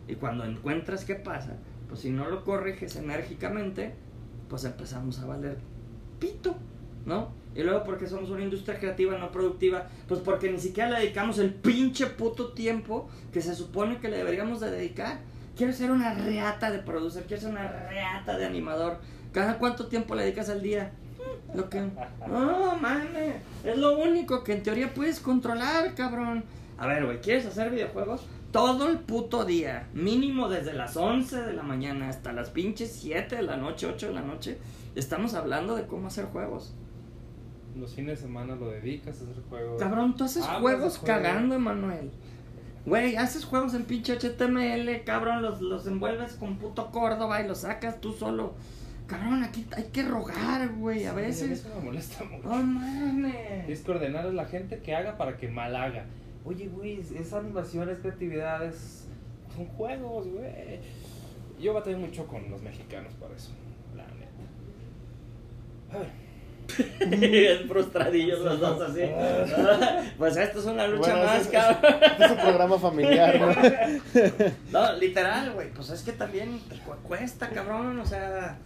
Y cuando encuentras qué pasa, pues si no lo corriges enérgicamente, pues empezamos a valer pito, ¿no? Y luego porque somos una industria creativa no productiva, pues porque ni siquiera le dedicamos el pinche puto tiempo que se supone que le deberíamos de dedicar. Quiero ser una reata de producer, quiero ser una reata de animador. ¿Cada cuánto tiempo le dedicas al día? Lo que... No, mames. Es lo único que en teoría puedes controlar, cabrón. A ver, güey, ¿quieres hacer videojuegos? Todo el puto día. Mínimo desde las 11 de la mañana hasta las pinches 7 de la noche, 8 de la noche. Estamos hablando de cómo hacer juegos. Los fines de semana lo dedicas a hacer juegos. Cabrón, tú haces Ah, juegos pues, juegos. cagando, Emanuel. Güey, haces juegos en pinche HTML, cabrón, los, los envuelves con puto Córdoba y los sacas tú solo. Cabrón, aquí hay que rogar, güey, a Sí, veces. Eso me molesta mucho. No mames. Es que ordenar a la gente que haga para que mal haga. Oye, güey, es animación, es creatividad, es... son juegos, güey. Yo batallé mucho con los mexicanos para eso, la neta. A ver. <laughs> Bien frustradillos los dos así. <laughs> pues esto es una lucha Bueno, más, es- cabrón. Este es un programa familiar, ¿no? <laughs> No, literal, güey. Pues es que también te cuesta, cabrón. O sea.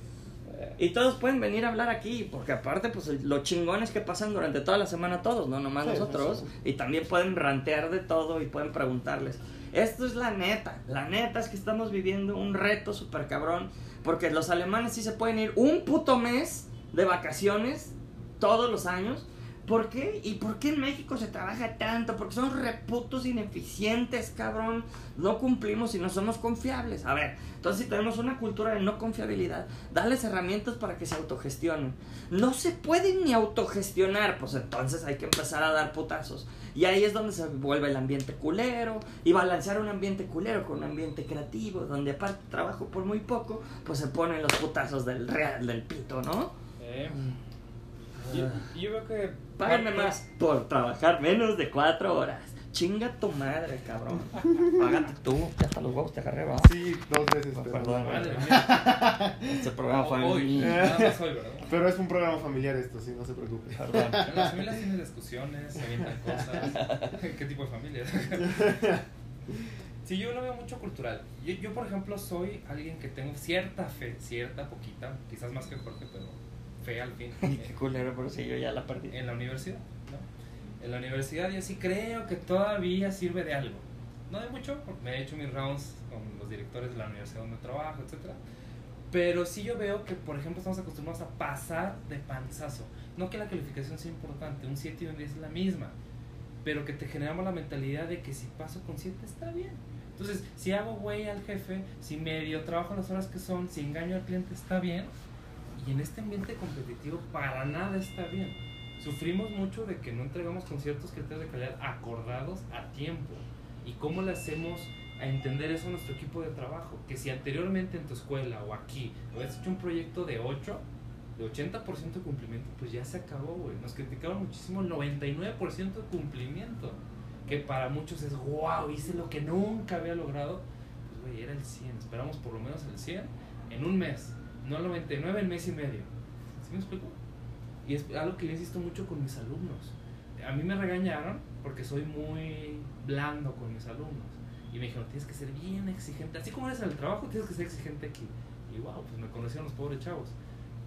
Y todos pueden venir a hablar aquí, porque aparte, pues lo chingón es que pasan durante toda la semana todos, no nomás Sí, sí, nosotros. sí. Y también pueden rantear de todo y pueden preguntarles. Esto es la neta. La neta es que estamos viviendo un reto súper cabrón. Porque los alemanes sí se pueden ir un puto mes de vacaciones todos los años. ¿Por qué? ¿Y por qué en México se trabaja tanto? Porque somos reputos ineficientes, cabrón. No cumplimos y no somos confiables. A ver, entonces si tenemos una cultura de no confiabilidad, darles herramientas para que se autogestionen. No se pueden ni autogestionar, pues entonces hay que empezar a dar putazos. Y ahí es donde se vuelve el ambiente culero y balancear un ambiente culero con un ambiente creativo, donde aparte trabajo por muy poco, pues se ponen los putazos del real, del pito, ¿no? Eh, yo, yo veo que... Págame más por trabajar menos de cuatro horas. Chinga tu madre, cabrón. Págate tú. Ya hasta los huevos te agarré, ¿va? Sí, dos veces. Oh, pero- perdón. Madre mía. <laughs> Este programa fue Hoy, nada más hoy, ¿verdad? Pero es un programa familiar esto, sí, no se preocupe. Perdón. En las familias tienen discusiones, se avientan cosas. <laughs> ¿Qué tipo de familia? <laughs> Sí, yo lo veo mucho cultural. Yo, yo, por ejemplo, soy alguien que tengo cierta fe, cierta, poquita, quizás más que Jorge, pero fe al fin. <laughs> Qué culero, pero si yo ya la perdí. En la universidad, ¿no? En la universidad yo sí creo que todavía sirve de algo. No de mucho, porque me he hecho mis rounds con los directores de la universidad donde trabajo, etcétera. Pero sí yo veo que, por ejemplo, estamos acostumbrados a pasar de panzazo. No que la calificación sea importante, un 7 y un 10 es la misma. Pero que te generamos la mentalidad de que si paso con 7 está bien. Entonces, si hago güey al jefe, si medio trabajo las horas que son, si engaño al cliente está bien. Y en este ambiente competitivo para nada está bien. Sufrimos mucho de que no entregamos con ciertos criterios de calidad acordados a tiempo. ¿Y cómo le hacemos a entender eso a nuestro equipo de trabajo? Que si anteriormente en tu escuela o aquí habías hecho un proyecto de 8, de 80% de cumplimiento, pues ya se acabó, güey. Nos criticaron muchísimo el 99% de cumplimiento, que para muchos es, wow, hice lo que nunca había logrado. Pues, güey, era el 100. Esperamos por lo menos el 100 en un mes, no el 99 en mes y medio. ¿Sí me explico? Y es algo que yo insisto mucho con mis alumnos. A mí me regañaron porque soy muy blando con mis alumnos. Y me dijeron, tienes que ser bien exigente. Así como eres en el trabajo, tienes que ser exigente aquí. Y wow, pues me conocieron los pobres chavos.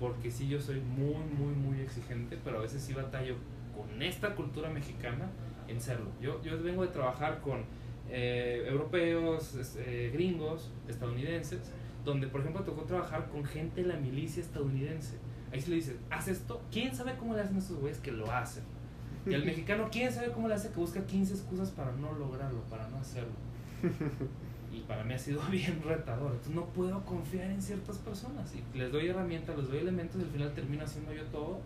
Porque sí, yo soy muy, muy, muy exigente, pero a veces sí batallo con esta cultura mexicana en serlo. Yo, yo vengo de trabajar con eh, europeos, eh, gringos, estadounidenses, donde por ejemplo tocó trabajar con gente de la milicia estadounidense. Ahí sí le dices, haz esto, ¿quién sabe cómo le hacen estos güeyes que lo hacen? Y al <laughs> mexicano, ¿quién sabe cómo le hace que busca 15 excusas para no lograrlo, para no hacerlo? <laughs> Y para mí ha sido <laughs> bien retador. Entonces no puedo confiar en ciertas personas. Y les doy herramientas, les doy elementos y al final termino haciendo yo todo,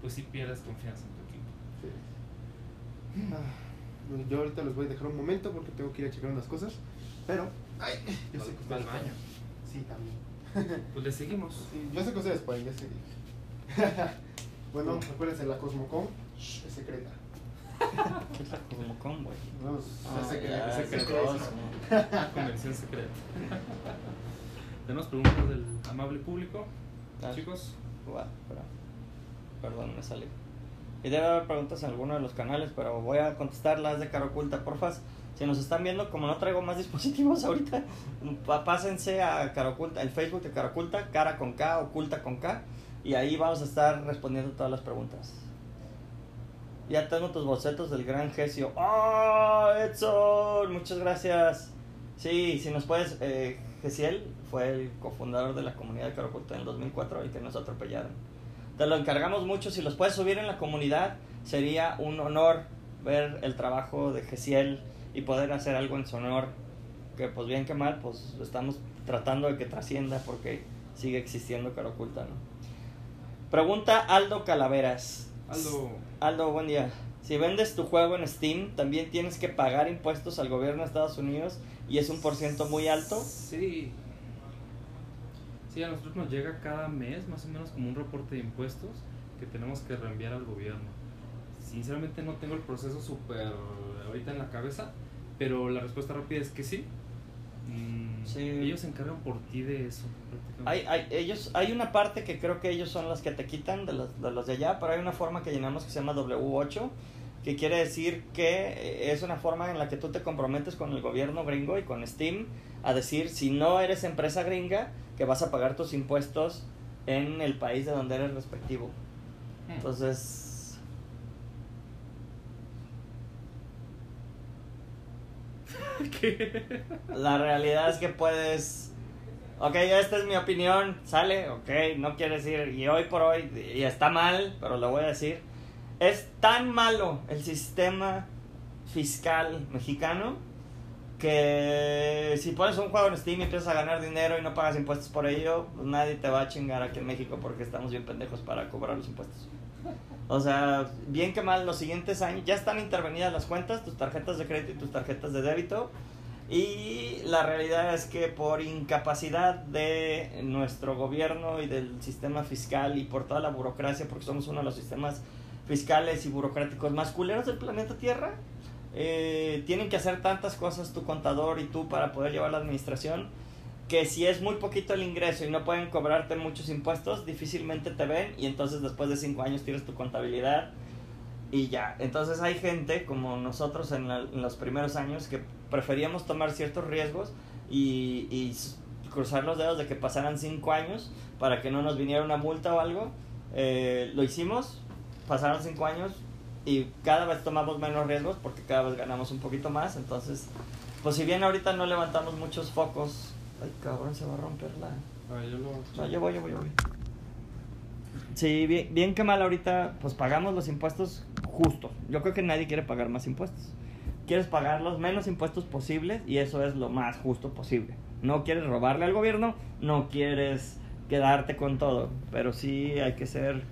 pues si pierdes confianza en tu equipo. Ah, yo ahorita los voy a dejar un momento porque tengo que ir a checar unas cosas. Pero, ay, yo sé que al baño. Sí, también. <laughs> Pues le seguimos. Sí, yo sé que ustedes pueden, ya sé. <laughs> bueno, acuérdense, la Cosmocom es secreta. ¿Qué es la Cosmocom, güey? No, Ah, es secreta. ya, es qué secreta. cosa. <laughs> Convención secreta. Tenemos preguntas del amable público. Ah. Chicos. Perdón, me salí. Y debe haber preguntas en alguno de los canales, pero voy a contestar las de cara oculta, porfas. Si nos están viendo, como no traigo más <laughs> dispositivos ahorita, pásense a cara oculta, el Facebook de cara oculta, cara con K, oculta con K, y ahí vamos a estar respondiendo todas las preguntas. Ya tengo tus bocetos del gran Gesio. ¡Oh, Edson! Muchas gracias. Sí, si nos puedes, eh, Gesiel fue el cofundador de la comunidad de cara oculta en el 2004 y que nos atropellaron. Te lo encargamos mucho. Si los puedes subir en la comunidad, sería un honor ver el trabajo de Gesiel y poder hacer algo en su honor. Que pues bien que mal, pues estamos tratando de que trascienda porque sigue existiendo cara oculta, ¿no? Pregunta Aldo Calaveras. Aldo, Aldo, buen día. Si vendes tu juego en Steam, también tienes que pagar impuestos al gobierno de Estados Unidos y es un por ciento muy alto. Sí. Sí, a nosotros nos llega cada mes más o menos como un reporte de impuestos que tenemos que reenviar al gobierno. Sinceramente no tengo el proceso súper ahorita en la cabeza, pero la respuesta rápida es que sí. Mm, Sí. Ellos se encargan por ti de eso. prácticamente. Hay, hay, ellos, hay una parte que creo que ellos son las que te quitan de los, de los de allá, pero hay una forma que llenamos que se llama W8, que quiere decir que eh, es una forma en la que tú te comprometes con el gobierno gringo y con Steam a decir si no eres empresa gringa, que vas a pagar tus impuestos en el país de donde eres respectivo. Hmm. Entonces, ¿Qué? <laughs> la realidad es que puedes... Ok, esta es mi opinión, sale, ok, no quiere decir, y hoy por hoy, y está mal, pero lo voy a decir, es tan malo el sistema fiscal mexicano que si pones un juego en Steam y empiezas a ganar dinero y no pagas impuestos por ello, pues nadie te va a chingar aquí en México porque estamos bien pendejos para cobrar los impuestos. O sea, bien que mal, los siguientes años ya están intervenidas las cuentas, tus tarjetas de crédito y tus tarjetas de débito. Y la realidad es que por incapacidad de nuestro gobierno y del sistema fiscal y por toda la burocracia, porque somos uno de los sistemas fiscales y burocráticos más culeros del planeta Tierra, eh, tienen que hacer tantas cosas tu contador y tú para poder llevar la administración que si es muy poquito el ingreso y no pueden cobrarte muchos impuestos, difícilmente te ven y entonces después de cinco años tienes tu contabilidad y ya. Entonces hay gente como nosotros en, la- en los primeros años que preferíamos tomar ciertos riesgos y, y cruzar los dedos de que pasaran cinco años para que no nos viniera una multa o algo. Eh, lo hicimos, pasaron cinco años y cada vez tomamos menos riesgos porque cada vez ganamos un poquito más. Entonces, pues si bien ahorita no levantamos muchos focos, ay cabrón, se va a romper la... A ver, yo lo... No, yo voy, yo voy, yo voy. Sí, bien, bien que mal ahorita, pues pagamos los impuestos justos. Yo creo que nadie quiere pagar más impuestos. Quieres pagar los menos impuestos posibles y eso es lo más justo posible. No quieres robarle al gobierno, no quieres quedarte con todo, pero sí hay que ser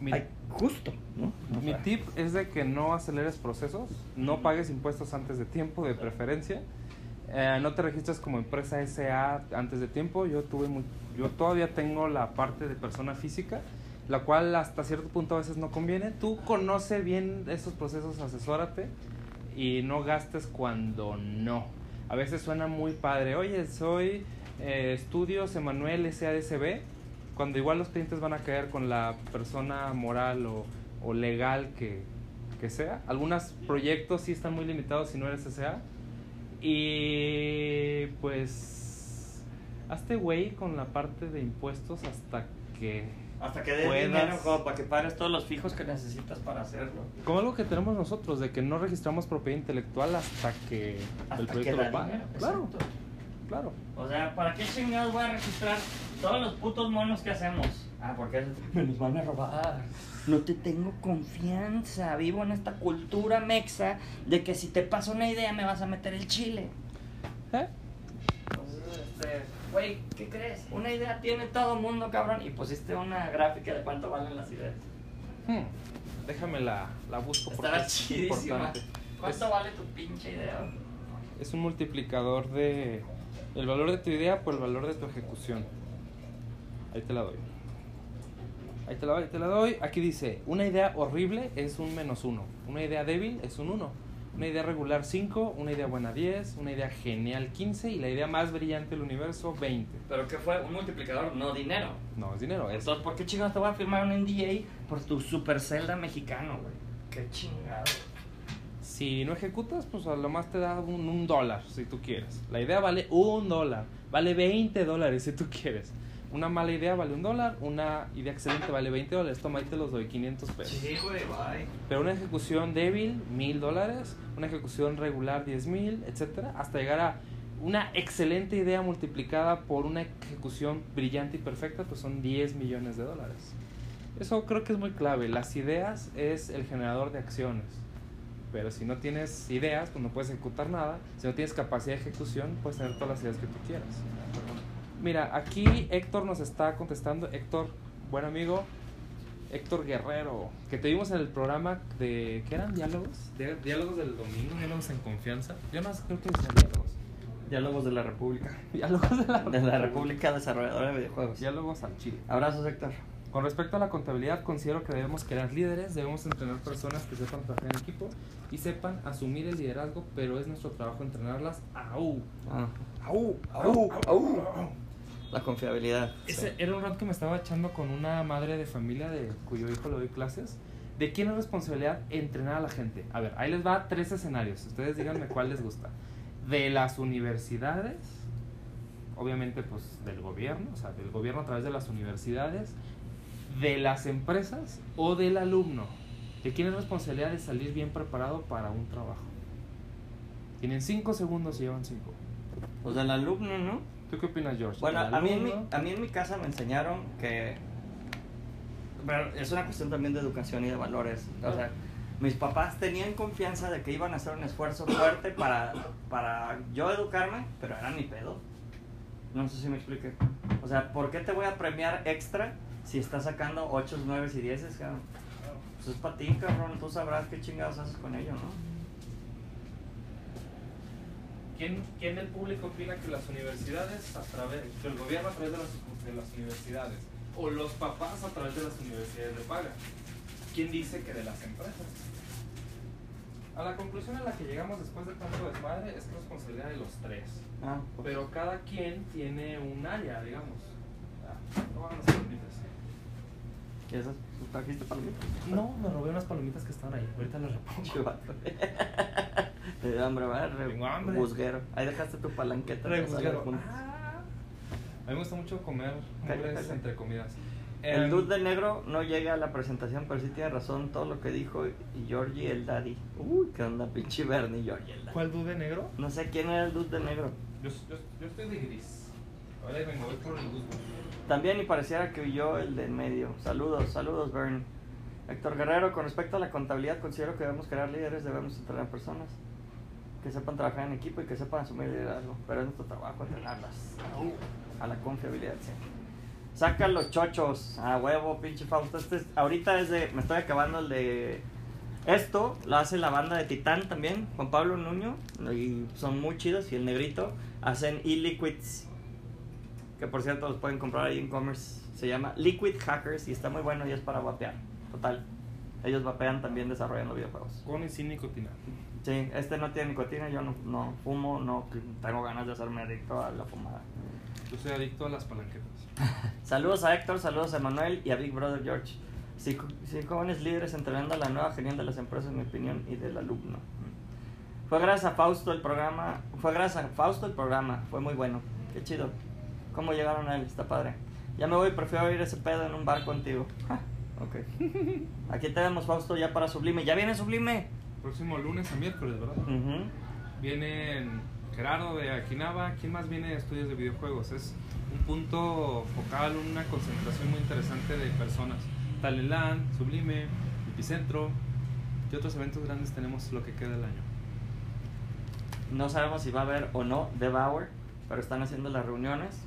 Mi- hay- justo, ¿no? O Mi sea, tip es de que no aceleres procesos, no pagues impuestos antes de tiempo, de preferencia. Eh, no te registras como empresa SA antes de tiempo. Yo tuve muy- yo todavía tengo la parte de persona física, la cual hasta cierto punto a veces no conviene. Tú conoce bien esos procesos, asesórate y no gastes cuando no. A veces suena muy padre. Oye, soy eh, Estudios Emanuel SADCB, cuando igual los clientes van a caer con la persona moral o, o legal que, que sea. Algunos proyectos sí están muy limitados si no eres SA. Y pues hazte güey con la parte de impuestos hasta que Hasta que des Puedas- dinero como para que pagues todos los fijos que necesitas para hacerlo. como algo que tenemos nosotros de que no registramos propiedad intelectual hasta que Hasta el que proyecto da lo dinero. Claro, claro. O sea, ¿para qué chingados voy a registrar todos los putos monos que hacemos? Ah, porque <laughs> me los van a robar. No te tengo confianza. Vivo en esta cultura mexa de que si te pasa una idea me vas a meter el chile. ¿Eh? Entonces, este, güey, ¿qué crees? Una idea tiene todo mundo, cabrón. Y pusiste una gráfica de cuánto valen las ideas. Hmm, Déjame la, la busco porque Estará es chidísima. importante. ¿Cuánto Es- vale tu pinche idea? es un multiplicador de el valor de tu idea por el valor de tu ejecución. Ahí te la doy. Ahí te la doy, ahí te la doy. Aquí dice, una idea horrible es un menos uno. Una idea débil es un uno. Una idea regular 5, una idea buena 10, una idea genial 15 y la idea más brillante del universo 20. ¿Pero qué fue? Un multiplicador, no dinero. No, es dinero, es Entonces, ¿por qué chingados te voy a firmar un NDA por tu super celda mexicano, güey? Qué chingado. Si no ejecutas, pues a lo más te da un, un dólar si tú quieres. La idea vale un dólar, vale 20 dólares si tú quieres. Una mala idea vale un dólar, una idea excelente vale 20 dólares. Toma, ahí te los doy 500 pesos. Sí, güey, bye. Pero una ejecución débil, 1000 dólares. Una ejecución regular, 10 mil, etcétera. Hasta llegar a una excelente idea multiplicada por una ejecución brillante y perfecta, pues son 10 millones de dólares. Eso creo que es muy clave. Las ideas es el generador de acciones. Pero si no tienes ideas, pues no puedes ejecutar nada. Si no tienes capacidad de ejecución, puedes tener todas las ideas que tú quieras. Mira, aquí Héctor nos está contestando. Héctor, buen amigo. Héctor Guerrero, que te vimos en el programa de. ¿Qué eran? ¿Diálogos? Di- Diálogos del domingo, diálogos en confianza. Yo no creo que decían diálogos. Diálogos de la República. <laughs> Diálogos de la, De la República Desarrolladora de Videojuegos. Diálogos al chile. Abrazos, Héctor. Con respecto a la contabilidad, considero que debemos crear líderes, debemos entrenar personas que sepan trabajar en equipo y sepan asumir el liderazgo, pero es nuestro trabajo entrenarlas. ¡Au! Ah, ¡Au! ¡Au! ¡Au! La confiabilidad. Ese era un rato que me estaba echando con una madre de familia de cuyo hijo le doy clases. ¿De quién es responsabilidad entrenar a la gente? A ver, ahí les va tres escenarios. Ustedes díganme cuál les gusta. De las universidades, obviamente pues del gobierno, o sea, del gobierno a través de las universidades, de las empresas o del alumno. ¿De quién es responsabilidad de salir bien preparado para un trabajo? Tienen cinco segundos y llevan cinco. Pues del alumno, ¿no? ¿Tú qué opinas, George? Bueno, ¿Del a mí, en mi, a mí en mi casa me enseñaron que... Bueno, es una cuestión también de educación y de valores. O sea, mis papás tenían confianza de que iban a hacer un esfuerzo fuerte para, para yo educarme, pero era mi pedo. No sé si me expliqué. O sea, ¿por qué te voy a premiar extra si estás sacando 8, 9 y 10? Cabrón? Pues es para ti, cabrón. Tú sabrás qué chingados haces con ello, ¿no? ¿Quién, ¿Quién del público opina que las universidades a través, que el gobierno a través de las, de las universidades o los papás a través de las universidades le pagan? ¿Quién dice que de las empresas? A la conclusión a la que llegamos después de tanto desmadre es que es responsabilidad de los tres. Ah, pues. Pero cada quien tiene un área, digamos. Ah, no van las palomitas. ¿Qué es eso? ¿Trajiste palomitas? No, me robé unas palomitas que estaban ahí. Ahorita las repongo. <laughs> Te dio hambre, ¿verdad? Re- Tengo hambre. Busguero. Ahí dejaste tu palanqueta. Re busguero. Ah. A mí me gusta mucho comer cállate. entre comidas. El Em, dude de negro no llega a la presentación, pero sí tiene razón todo lo que dijo Georgie el daddy. Uy, qué onda, pinche Bernie Georgie el daddy. ¿Cuál dude negro? No sé quién era el dude de negro. Yo, yo, yo estoy de gris. Ahora vengo, voy por el gusto. También y pareciera que huyó el de en medio. Saludos, saludos Bernie. Héctor Guerrero, con respecto a la contabilidad, considero que debemos crear líderes, debemos entrenar personas que sepan trabajar en equipo y que sepan asumir liderazgo. Pero es nuestro trabajo entrenarlas. A la confiabilidad, sí. Saca los chochos. A huevo, pinche Fausto. Este es- ahorita es de. Me estoy acabando el de. Esto lo hace la banda de Titán también, Juan Pablo Nuño, y son muy chidos. Y el negrito hacen e-liquids, que por cierto los pueden comprar ahí en commerce. Se llama Liquid Hackers y está muy bueno y es para vapear. Total. Ellos vapean también desarrollando videojuegos. Con y sin nicotina. Sí, este no tiene nicotina, yo no, no fumo, no tengo ganas de hacerme adicto a la fumada. Yo soy adicto a las palanquetas. <laughs> Saludos a Héctor, saludos a Manuel y a Big Brother George. Sí, sí, jóvenes líderes entrenando a la nueva genial de las empresas, en mi opinión, y del alumno. Fue gracias a Fausto el programa, fue gracias a Fausto el programa, fue muy bueno. Qué chido. ¿Cómo llegaron a él? Está padre. Ya me voy, prefiero ir ese pedo en un bar contigo. Ah, ok. <laughs> Aquí tenemos Fausto ya para Sublime. ¿Ya viene Sublime? Próximo lunes a miércoles, ¿verdad? Ujú. Vienen Gerardo de Aquinaba. ¿Quién más viene de estudios de videojuegos? Es un punto focal, una concentración muy interesante de personas. Talentland, Sublime, Epicentro. ¿Qué otros eventos grandes tenemos lo que queda del año? No sabemos si va a haber o no Devour, pero están haciendo las reuniones.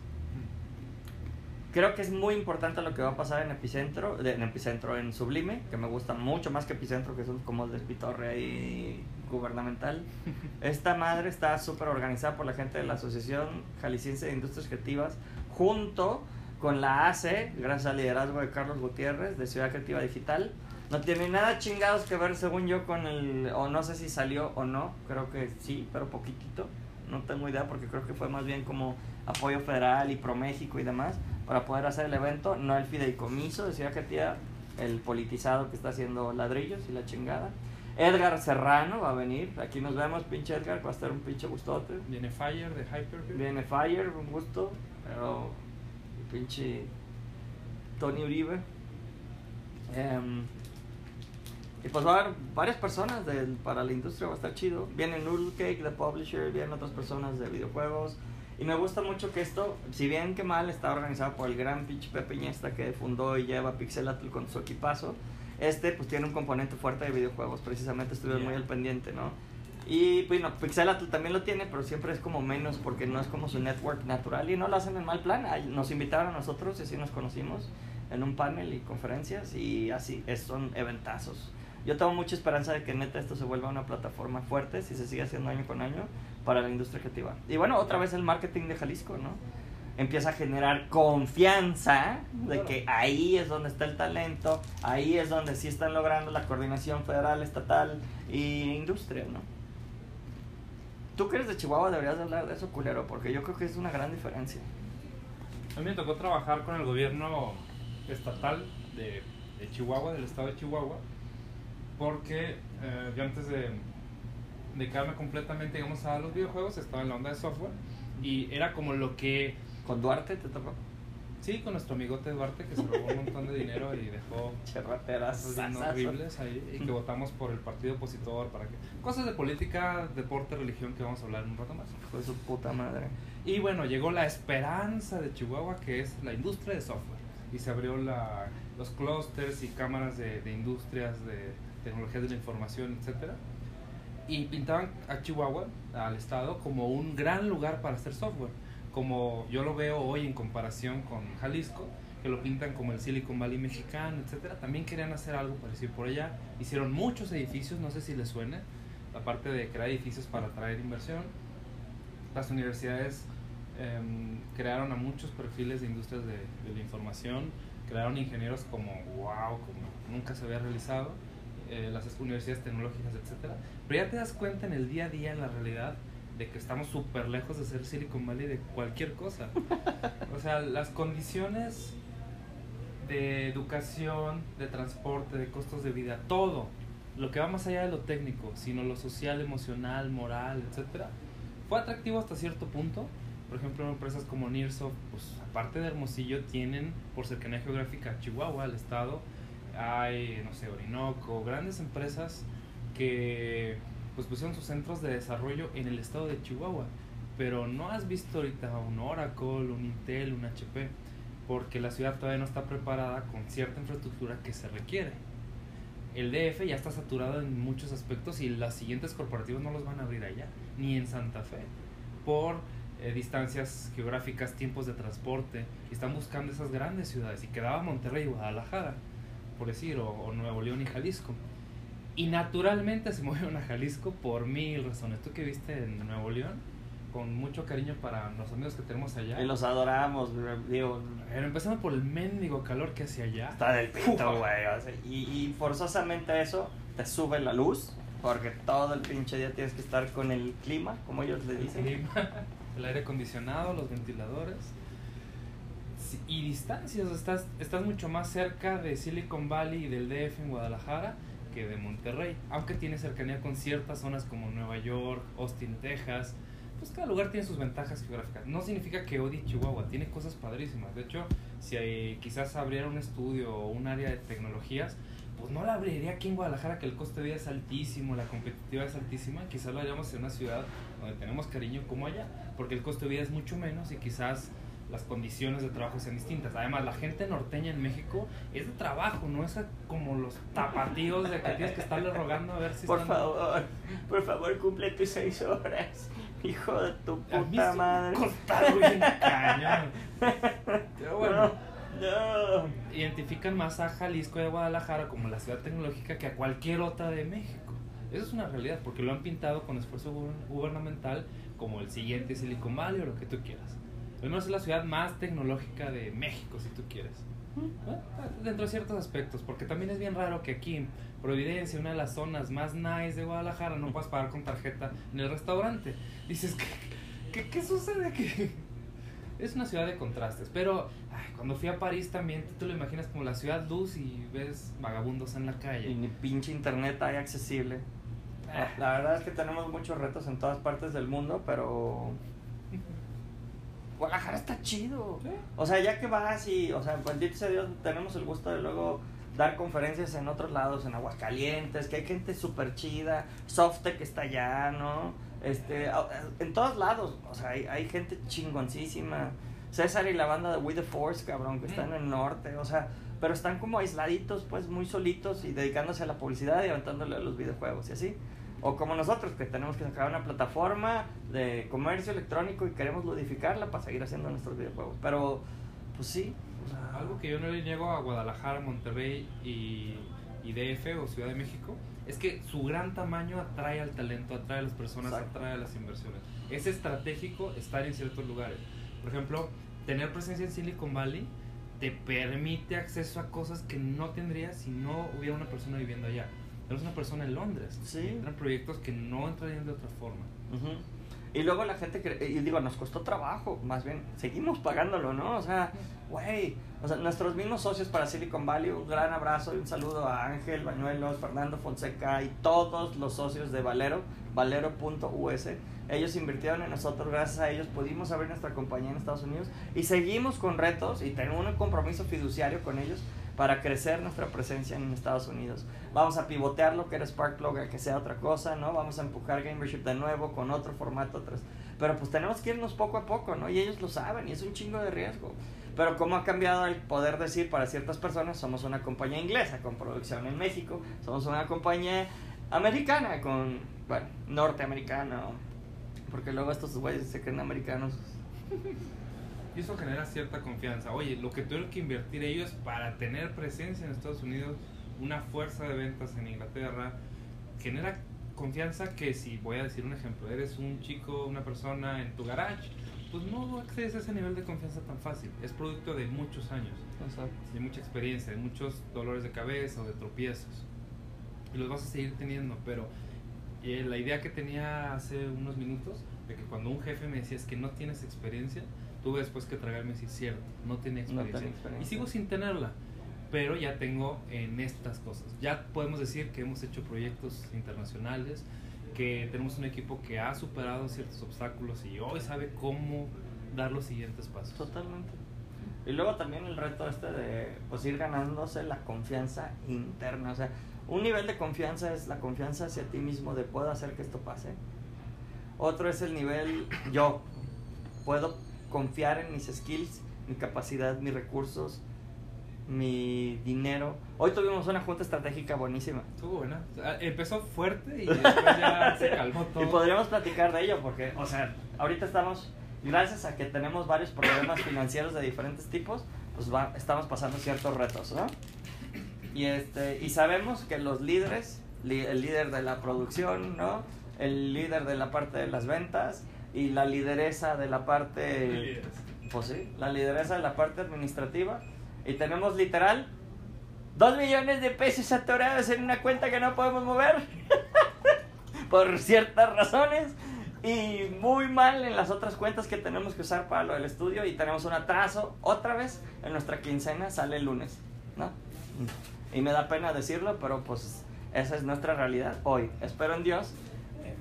Creo que es muy importante lo que va a pasar en Epicentro, de- en Epicentro, en Sublime, que me gusta mucho más que Epicentro, que es un- como el despitorre ahí gubernamental. <laughs> Esta madre está súper organizada por la gente de la Asociación Jalisciense de Industrias Creativas, junto con la AC, gracias al liderazgo de Carlos Gutiérrez, de Ciudad Creativa Digital. No tiene nada chingados que ver, según yo, con el. O no sé si salió o no. Creo que sí, pero poquitito. No tengo idea porque creo que fue más bien como apoyo federal y pro México y demás para poder hacer el evento. No el fideicomiso de Ciudad Creativa, el politizado que está haciendo ladrillos y la chingada. Edgar Serrano va a venir. Aquí nos vemos, pinche Edgar. Va a estar un pinche gustote. Viene Fire de Hyper. Viene Fire, un gusto. Pero. Pinche. Tony Uribe. Em, y pues va a haber varias personas del- para la industria, va a estar chido. Viene Noodle Cake, The Publisher, vienen otras personas de videojuegos. Y me gusta mucho que esto, si bien que mal, está organizado por el gran pinche Pepe Iniesta que fundó y lleva Pixelatl con su equipazo. Este pues tiene un componente fuerte de videojuegos, precisamente estuvieron Yeah. muy al pendiente, ¿no? Y bueno, Pixelatl también lo tiene, pero siempre es como menos porque no es como su network natural y no lo hacen en mal plan. Nos invitaron a nosotros y así nos conocimos en un panel y conferencias y así son eventazos. Yo tengo mucha esperanza de que neta esto se vuelva una plataforma fuerte si se sigue haciendo año con año para la industria creativa. Y bueno, otra vez el marketing de Jalisco, ¿no? Empieza a generar confianza de que ahí es donde está el talento, ahí es donde sí están logrando la coordinación federal, estatal y industria, ¿no? Tú que eres de Chihuahua deberías de hablar de eso, culero, porque yo creo que es una gran diferencia. A mí me tocó trabajar con el gobierno estatal de Chihuahua, del estado de Chihuahua, porque eh, yo antes de dedicarme completamente, digamos, a los videojuegos, estaba en la onda de software y era como lo que, ¿Con Duarte te tocó? sí, con nuestro amigote Duarte que se robó un montón de dinero y dejó <laughs> bien horribles ahí y que votamos por el partido opositor para que cosas de política, deporte, religión que vamos a hablar en un rato más. De su puta madre. Y bueno, llegó la esperanza de Chihuahua, que es la industria de software. Y se abrió la, los clústeres y cámaras de, de industrias, de tecnologías de la información, etcétera Y pintaban a Chihuahua, al estado, como un gran lugar para hacer software. Como yo lo veo hoy en comparación con Jalisco, que lo pintan como el Silicon Valley mexicano, etcétera También querían hacer algo parecido por allá. Hicieron muchos edificios, no sé si les suena, la parte de crear edificios para atraer inversión las universidades em, crearon a muchos perfiles de industrias de, de la información, crearon ingenieros como wow, como nunca se había realizado, eh, las universidades tecnológicas, etcétera. Pero ya te das cuenta en el día a día, en la realidad, de que estamos súper lejos de ser Silicon Valley de cualquier cosa. O sea, las condiciones de educación, de transporte, de costos de vida, todo, lo que va más allá de lo técnico, sino lo social, emocional, moral, etcétera, fue atractivo hasta cierto punto. Por ejemplo, empresas como Nearsoft, pues aparte de Hermosillo, tienen por cercanía geográfica Chihuahua, el estado, hay, no sé, Orinoco, grandes empresas que pues pusieron sus centros de desarrollo en el estado de Chihuahua. Pero no has visto ahorita un Oracle, un Intel, un HP, porque la ciudad todavía no está preparada con cierta infraestructura que se requiere. El DF ya está saturado en muchos aspectos y las siguientes corporativas no los van a abrir allá, ni en Santa Fe, por eh, distancias geográficas, tiempos de transporte, y están buscando esas grandes ciudades, y quedaba Monterrey y Guadalajara, por decir, o, o Nuevo León y Jalisco. Y naturalmente se <laughs> movieron a Jalisco por mil razones. Tú que viste en Nuevo León, con mucho cariño para los amigos que tenemos allá. Y los adoramos, digo. Pero empezando por el mendigo calor que hace allá. Está del pito, güey. o sea, y, y forzosamente eso te sube la luz, porque todo el pinche día tienes que estar con el clima, como ellos le el dicen. clima, <laughs> el aire acondicionado, los ventiladores. Y distancias, estás, estás mucho más cerca de Silicon Valley y del DF en Guadalajara que de Monterrey, aunque tiene cercanía con ciertas zonas como Nueva York, Austin, Texas. Pues cada lugar tiene sus ventajas geográficas. No significa que odie Chihuahua, tiene cosas padrísimas. De hecho, si eh, quizás abriera un estudio o un área de tecnologías, pues no la abriría aquí en Guadalajara, que el coste de vida es altísimo, la competitividad es altísima. Quizás lo haríamos en una ciudad donde tenemos cariño como allá, porque el coste de vida es mucho menos y quizás las condiciones de trabajo sean distintas. Además, la gente norteña en México es de trabajo, no es como los tapatíos de que tienes que estarle rogando a ver si Por están- favor, por favor, cumple tus seis horas. Hijo de tu A mí puta sí me madre. bien cañón. Pero bueno, No. identifican más a Jalisco y a Guadalajara como la ciudad tecnológica que a cualquier otra de México. Eso es una realidad, porque lo han pintado con esfuerzo guber- gubernamental como el siguiente Silicon Valley o lo que tú quieras. Al menos es la ciudad más tecnológica de México, si tú quieres. Bueno, dentro de ciertos aspectos, porque también es bien raro que aquí en Providencia, una de las zonas más nice de Guadalajara, no puedas pagar con tarjeta en el restaurante. Dices, ¿qué, qué, qué sucede aquí? <laughs> Es una ciudad de contrastes, pero ay, cuando fui a París también, tú te lo imaginas como la ciudad luz y ves vagabundos en la Y calle. ni pinche internet hay accesible. Ah. La verdad es que tenemos muchos retos en todas partes del mundo, pero Guadalajara está chido. Sí. O sea, ya que vas y, o sea, bendito sea Dios, tenemos el gusto de luego dar conferencias en otros lados, en Aguascalientes, que hay gente súper chida, Softec está allá, ¿no? Este, en todos lados, o sea, hay, hay gente chingoncísima. César y la banda de We the Force, cabrón, que están en el norte, o sea, pero están como aisladitos, pues, muy solitos y dedicándose a la publicidad y aventándole a los videojuegos y así. O como nosotros, que tenemos que sacar una plataforma de comercio electrónico y queremos ludificarla para seguir haciendo nuestros videojuegos. Pero, pues sí. o sea, Algo que yo no le niego a Guadalajara, Monterrey y, y DF o Ciudad de México es que su gran tamaño atrae al talento, atrae a las personas, Exacto. atrae a las inversiones. Es estratégico estar en ciertos lugares. Por ejemplo, tener presencia en Silicon Valley te permite acceso a cosas que no tendrías si no hubiera una persona viviendo allá. Tenemos una persona en Londres. Sí. Entran proyectos que no entrarían de otra forma. Ujú. Y luego la gente, cre- y digo, nos costó trabajo, más bien, seguimos pagándolo, ¿no? O sea, güey, o sea, nuestros mismos socios para Silicon Valley, un gran abrazo y un saludo a Ángel Bañuelos, Fernando Fonseca y todos los socios de Valero, valero.us. Ellos invirtieron en nosotros, gracias a ellos pudimos abrir nuestra compañía en Estados Unidos y seguimos con retos y tenemos un compromiso fiduciario con ellos para crecer nuestra presencia en Estados Unidos. Vamos a pivotear lo que era Sparkplug a que sea otra cosa, ¿no? Vamos a empujar Gamership de nuevo con otro formato, otras. Pero pues tenemos que irnos poco a poco, ¿no? Y ellos lo saben y es un chingo de riesgo. Pero como ha cambiado el poder decir para ciertas personas, somos una compañía inglesa con producción en México, somos una compañía americana con, bueno, norteamericana, porque luego estos güeyes se creen americanos. Y eso genera cierta confianza. Oye, lo que tuvieron que invertir ellos para tener presencia en Estados Unidos, una fuerza de ventas en Inglaterra, genera confianza que si voy a decir un ejemplo, eres un chico, una persona en tu garage, pues no accedes a ese nivel de confianza tan fácil. Es producto de muchos años, de mucha experiencia, de muchos dolores de cabeza o de tropiezos. Y los vas a seguir teniendo, pero eh, la idea que tenía hace unos minutos, de que cuando un jefe me decía es que no tienes experiencia, tuve después que tragarme y decir, cierto, no tiene No experiencia. tengo experiencia. Y sigo sin tenerla, pero ya tengo en estas cosas. Ya podemos decir que hemos hecho proyectos internacionales, que tenemos un equipo que ha superado ciertos obstáculos y hoy sabe cómo dar los siguientes pasos. Totalmente. Y luego también el reto este de pues ir ganándose la confianza interna. O sea, un nivel de confianza es la confianza hacia ti mismo de puedo hacer que esto pase. Otro es el nivel yo. Puedo confiar en mis skills, mi capacidad, mis recursos, mi dinero. Hoy tuvimos una junta estratégica buenísima. Estuvo buena. Sea, Empezó fuerte y después ya <laughs> se calmó todo. Y podríamos platicar de ello porque, o sea, ahorita estamos, gracias a que tenemos varios problemas financieros de diferentes tipos, pues va, estamos pasando ciertos retos, ¿no? Y, este, y sabemos que los líderes el líder de la producción, ¿no? El líder de la parte de las ventas y la lideresa de la parte... Pues sí, la lideresa de la parte administrativa. Y tenemos literal dos millones de pesos atorados en una cuenta que no podemos mover. <laughs> por ciertas razones. Y muy mal en las otras cuentas que tenemos que usar para lo del estudio. Y tenemos un atraso otra vez en nuestra quincena. Sale el lunes. ¿no? Y me da pena decirlo, pero pues esa es nuestra realidad hoy. Espero en Dios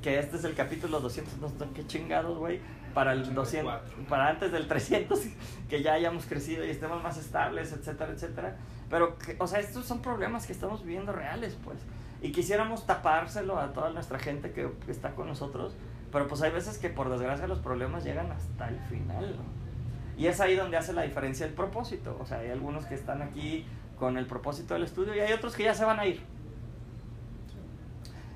que este es el capítulo 200. No qué chingados, güey. Para el 200, 84. para antes del 300, <laughs> que ya hayamos crecido y estemos más estables, etcétera, etcétera. Pero, que- o sea, estos son problemas que estamos viviendo reales, pues. Y quisiéramos tapárselo a toda nuestra gente que, que está con nosotros. Pero pues hay veces que por desgracia los problemas llegan hasta el final, ¿no? Y es ahí donde hace la diferencia el propósito. O sea, hay algunos que están aquí con el propósito del estudio y hay otros que ya se van a ir.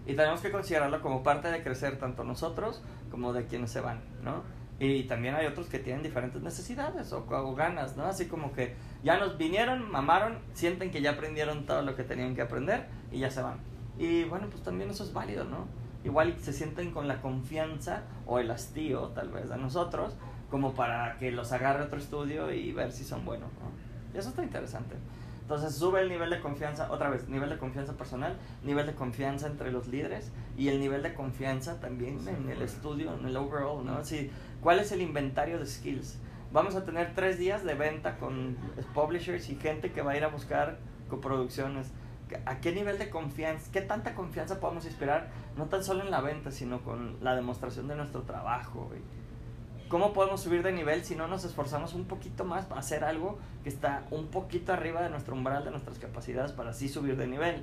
Y tenemos que considerarlo como parte de crecer tanto nosotros como de quienes se van, ¿no? Y también hay otros que tienen diferentes necesidades o, ganas, ¿no? Así como que ya nos vinieron, mamaron, sienten que ya aprendieron todo lo que tenían que aprender y ya se van. Y bueno, pues también eso es válido, ¿no? Igual se sienten con la confianza o el hastío, tal vez, de nosotros, como para que los agarre otro estudio y ver si son buenos, ¿no? Y eso está interesante. Entonces sube el nivel de confianza, otra vez, nivel de confianza personal, nivel de confianza entre los líderes y el nivel de confianza también en el estudio, en el overall, ¿no? Así, ¿cuál es el inventario de skills? Vamos a tener tres días de venta con publishers y gente que va a ir a buscar coproducciones. ¿A qué nivel de confianza, qué tanta confianza podemos inspirar? No tan solo en la venta, sino con la demostración de nuestro trabajo. ¿Cómo podemos subir de nivel si no nos esforzamos un poquito más para hacer algo que está un poquito arriba de nuestro umbral, de nuestras capacidades para así subir de nivel?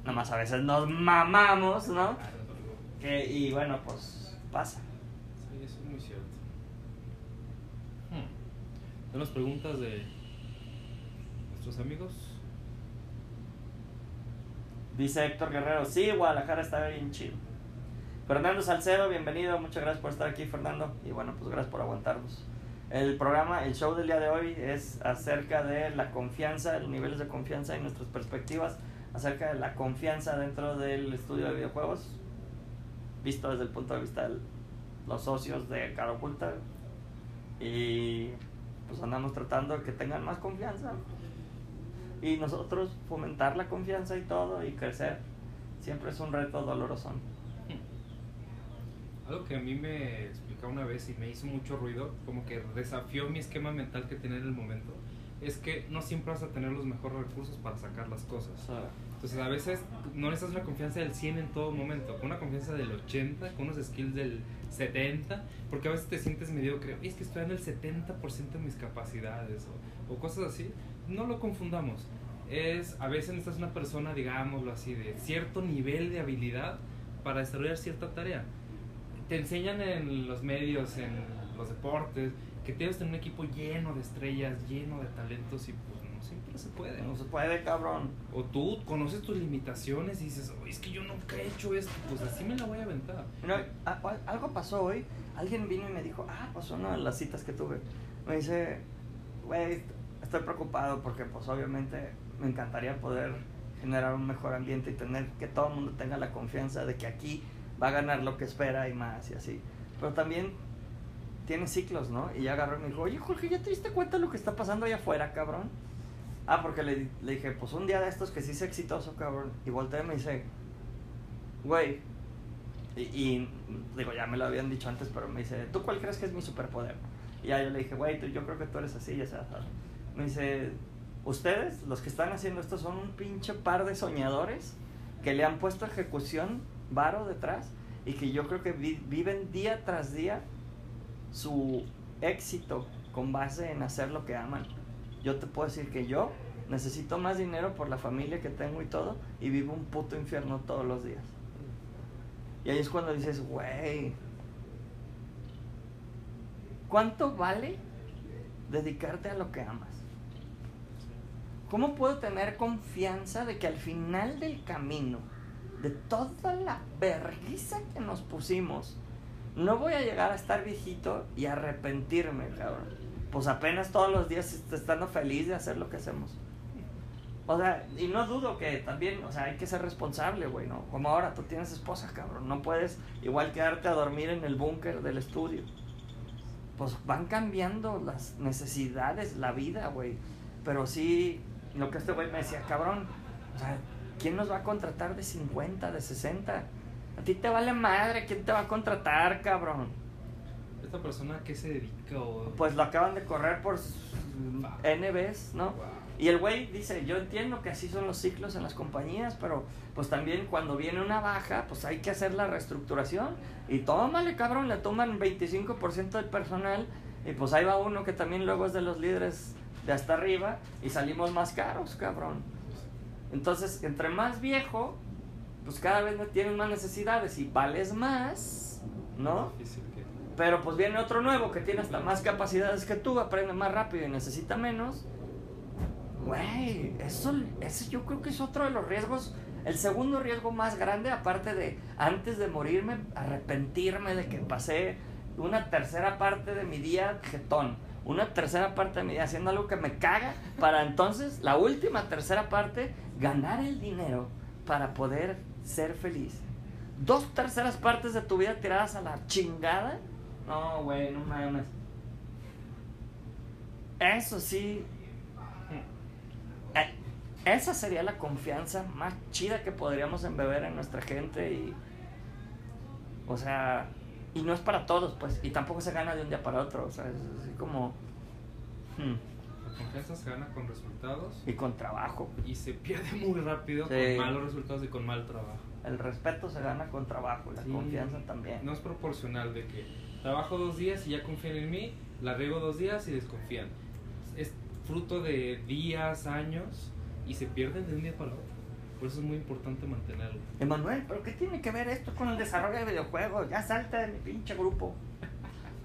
Nada más a veces nos mamamos, ¿no? Que, y bueno, pues pasa. Sí, eso es muy cierto. Hmm. Tenemos preguntas de nuestros amigos. Dice Héctor Guerrero, sí, Guadalajara está bien chido. Fernando Salcedo, bienvenido, muchas gracias por estar aquí, Fernando. Y bueno, pues gracias por aguantarnos. El programa, el show del día de hoy es acerca de la confianza, los niveles de confianza y nuestras perspectivas acerca de la confianza dentro del estudio de videojuegos, visto desde el punto de vista de los socios de Cara Oculta. Y pues andamos tratando de que tengan más confianza y nosotros fomentar la confianza y todo y crecer siempre es un reto doloroso. Algo que a mí me explicó una vez y me hizo mucho ruido, como que desafió mi esquema mental que tenía en el momento, es que no siempre vas a tener los mejores recursos para sacar las cosas. Entonces a veces no necesitas una confianza del 100 en todo momento, con una confianza del 80, con unos skills del 70, porque a veces te sientes mediocre, "Oye, es que estoy en el 70% de mis capacidades o, o cosas así. No lo confundamos. Es, a veces necesitas una persona, digámoslo así, de cierto nivel de habilidad para desarrollar cierta tarea. Te enseñan en los medios, en los deportes, que tienes que tener un equipo lleno de estrellas, lleno de talentos y pues no siempre se puede. No se puede, cabrón. O tú conoces tus limitaciones y dices, "Oye, es que yo nunca he hecho esto, pues así me la voy a aventar. No, algo pasó hoy. Alguien vino y me dijo, ah, pasó una de las citas que tuve. Me dice, güey, estoy preocupado porque pues obviamente me encantaría poder generar un mejor ambiente y tener que todo el mundo tenga la confianza de que aquí va a ganar lo que espera y más y así. Pero también tiene ciclos, ¿no? Y ya agarró y me dijo, oye Jorge, ¿ya te diste cuenta lo que está pasando allá afuera, cabrón? Ah, porque le, le dije, pues un día de estos que sí sea exitoso, cabrón. Y volteé y me dice, güey, y, y, digo, ya me lo habían dicho antes, pero me dice, ¿tú cuál crees que es mi superpoder? Y ya yo le dije, güey, yo creo que tú eres así, ya sabes. Me dice, ustedes, los que están haciendo esto, son un pinche par de soñadores que le han puesto ejecución varo detrás y que yo creo que vi- viven día tras día su éxito con base en hacer lo que aman. Yo te puedo decir que yo necesito más dinero por la familia que tengo y todo y vivo un puto infierno todos los días. Y ahí es cuando dices, güey, ¿cuánto vale dedicarte a lo que amas? ¿Cómo puedo tener confianza de que al final del camino, de toda la vergüenza que nos pusimos, no voy a llegar a estar viejito y arrepentirme, cabrón? Pues apenas todos los días est- estando feliz de hacer lo que hacemos. O sea, y no dudo que también, o sea, hay que ser responsable, güey, ¿no? Como ahora tú tienes esposa, cabrón. No puedes igual quedarte a dormir en el búnker del estudio. Pues van cambiando las necesidades, la vida, güey. Pero sí, lo que este güey me decía, cabrón, o sea, ¿quién nos va a contratar de 50, de 60? A ti te vale madre, ¿quién te va a contratar, cabrón? ¿Esta persona a qué se dedica? O... Pues lo acaban de correr por NBs, ¿no? Wow. Y el güey dice, yo entiendo que así son los ciclos en las compañías, pero pues también cuando viene una baja, pues hay que hacer la reestructuración. Y tómale, cabrón, le toman 25% del personal y pues ahí va uno que también luego es de los líderes de hasta arriba y salimos más caros, cabrón. Entonces, entre más viejo, pues cada vez tienes más necesidades y vales más, ¿no? Que... Pero pues viene otro nuevo que tiene hasta más capacidades que tú, aprende más rápido y necesita menos. Güey, eso, eso yo creo que es otro de los riesgos. El segundo riesgo más grande, aparte de antes de morirme, arrepentirme de que pasé una tercera parte de mi día jetón. Una tercera parte de mi día haciendo algo que me caga. Para entonces, la última tercera parte, ganar el dinero para poder ser feliz. Dos terceras partes de tu vida tiradas a la chingada. No, güey, no mames. Eso sí. Eh, Esa sería la confianza más chida que podríamos embeber en nuestra gente y. O sea. Y no es para todos, pues. Y tampoco se gana de un día para otro. O sea, es así como. hmm, La confianza se gana con resultados Y con trabajo. y se pierde muy rápido Sí. con malos resultados y con mal trabajo. El respeto se gana con trabajo. La Sí. confianza también. No es proporcional de que trabajo dos días y ya confían en mí, la riego dos días y desconfían. Es fruto de días, años y se pierden de un día para otro. Por eso es muy importante mantenerlo. Emanuel, ¿pero qué tiene que ver esto con el desarrollo de videojuegos? Ya salta de mi pinche grupo.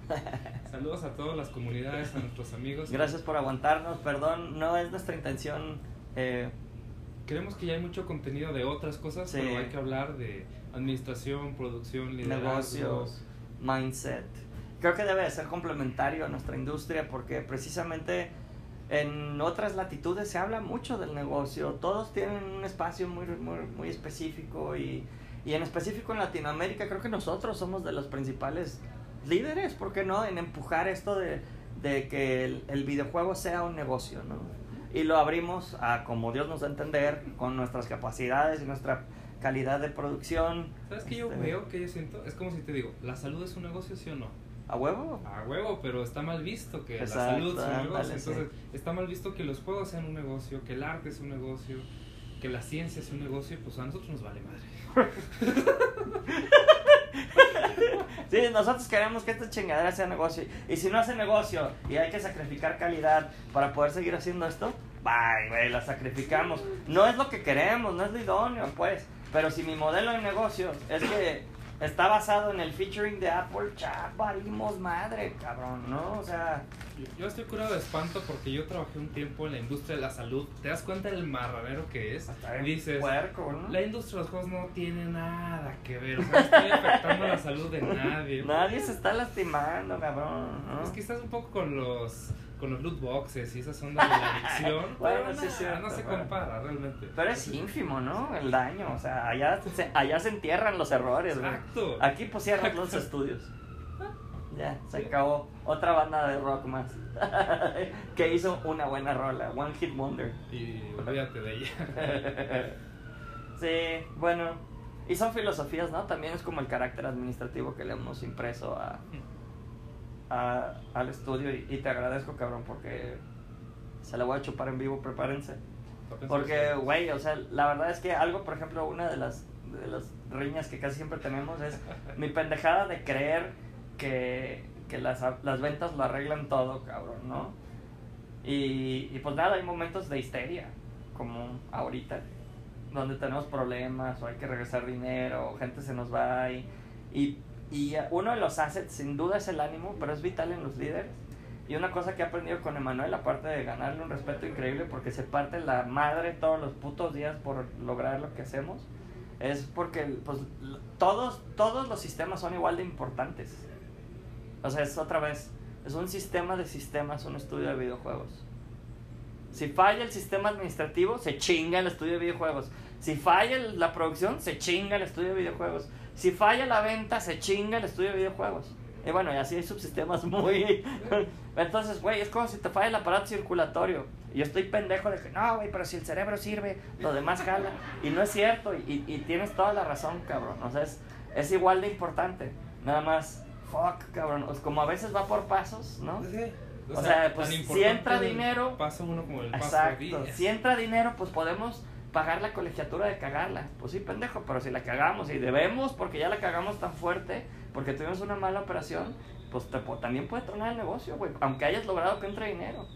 <laughs> Saludos a todas las comunidades, a nuestros amigos. Gracias por aguantarnos, perdón, no es nuestra intención. eh, Creemos que ya hay mucho contenido de otras cosas, Sí. pero hay que hablar de administración, producción, liderazgo. negocios, mindset. Creo que debe de ser complementario a nuestra industria porque precisamente en otras latitudes se habla mucho del negocio. Todos tienen un espacio muy, muy, muy específico y, y en específico en Latinoamérica creo que nosotros somos de los principales líderes, ¿por qué no? En empujar esto de, de que el, el videojuego sea un negocio, ¿no? Y lo abrimos a como Dios nos da a entender, con nuestras capacidades y nuestra calidad de producción. ¿Sabes qué yo Este, veo, que yo siento? Es como si te digo, ¿la salud es un negocio, sí o no? ¿A huevo? A huevo, pero está mal visto que Exacto, la salud sea un negocio. Entonces, está mal visto que los juegos sean un negocio, que el arte es un negocio, que la ciencia es un negocio, pues a nosotros nos vale madre. <laughs> Sí, nosotros queremos que esta chingadera sea negocio. Y si no hace negocio y hay que sacrificar calidad para poder seguir haciendo esto, bye, güey, la sacrificamos. No es lo que queremos, no es lo idóneo, pues. Pero si mi modelo de negocio es que está basado en el featuring de Apple, ya valimos madre, cabrón, ¿no? O sea, Yo, estoy curado de espanto porque yo trabajé un tiempo en la industria de la salud. ¿Te das cuenta del marranero que es? bien Dices, puerco, ¿no? la industria de los juegos no tiene nada que ver. O sea, no estoy afectando la salud de nadie. Nadie se está lastimando, cabrón, ¿no? Es que estás un poco con los con los loot boxes y esas ondas de la adicción. <laughs> Bueno, sí cierto, no se compara realmente. Pero es ínfimo, ¿no? El daño, o sea, allá se, allá se entierran los errores. Exacto. Aquí pues cierran los estudios. Ya, se acabó. Otra banda de rock más. <laughs> que hizo una buena rola. One Hit Wonder. Y olvídate de ella. <laughs> sí, bueno. Y son filosofías, ¿no? También es como el carácter administrativo que le hemos impreso a, a- al estudio. Y, y te agradezco, cabrón, porque se la voy a chupar en vivo, prepárense. Porque, güey, o sea, la verdad es que algo, por ejemplo, una de las, de las riñas que casi siempre tenemos es <laughs> mi pendejada de creer que, que las, las ventas lo arreglan todo, cabrón, ¿no? Y, y pues nada, hay momentos de histeria, como ahorita, donde tenemos problemas o hay que regresar dinero o gente se nos va y, y, y uno de los assets sin duda es el ánimo, pero es vital en los líderes. Y una cosa que he aprendido con Emanuel, aparte de ganarle un respeto increíble porque se parte la madre todos los putos días por lograr lo que hacemos, es porque pues, todos, todos los sistemas son igual de importantes. O sea, es otra vez, es un sistema de sistemas, un estudio de videojuegos. Si falla el sistema administrativo, se chinga el estudio de videojuegos. Si falla la producción, se chinga el estudio de videojuegos. Si falla la venta, se chinga el estudio de videojuegos. Y bueno, y así hay subsistemas muy... <laughs> Entonces, güey, es como si te falla el aparato circulatorio. Y yo estoy pendejo de que, no, güey, pero si el cerebro sirve, lo demás jala. Y no es cierto, y, y tienes toda la razón, cabrón. O sea, es, es igual de importante. Nada más, fuck, cabrón. O sea, como a veces va por pasos, ¿no? Sí. O sea, pues, si entra dinero- Paso uno como el paso Exacto. 10. Si entra dinero, pues podemos pagar la colegiatura de cagarla. Pues sí, pendejo, pero si la cagamos y debemos porque ya la cagamos tan fuerte, porque tuvimos una mala operación, pues te también puede tronar el negocio, güey, aunque hayas logrado que entre dinero.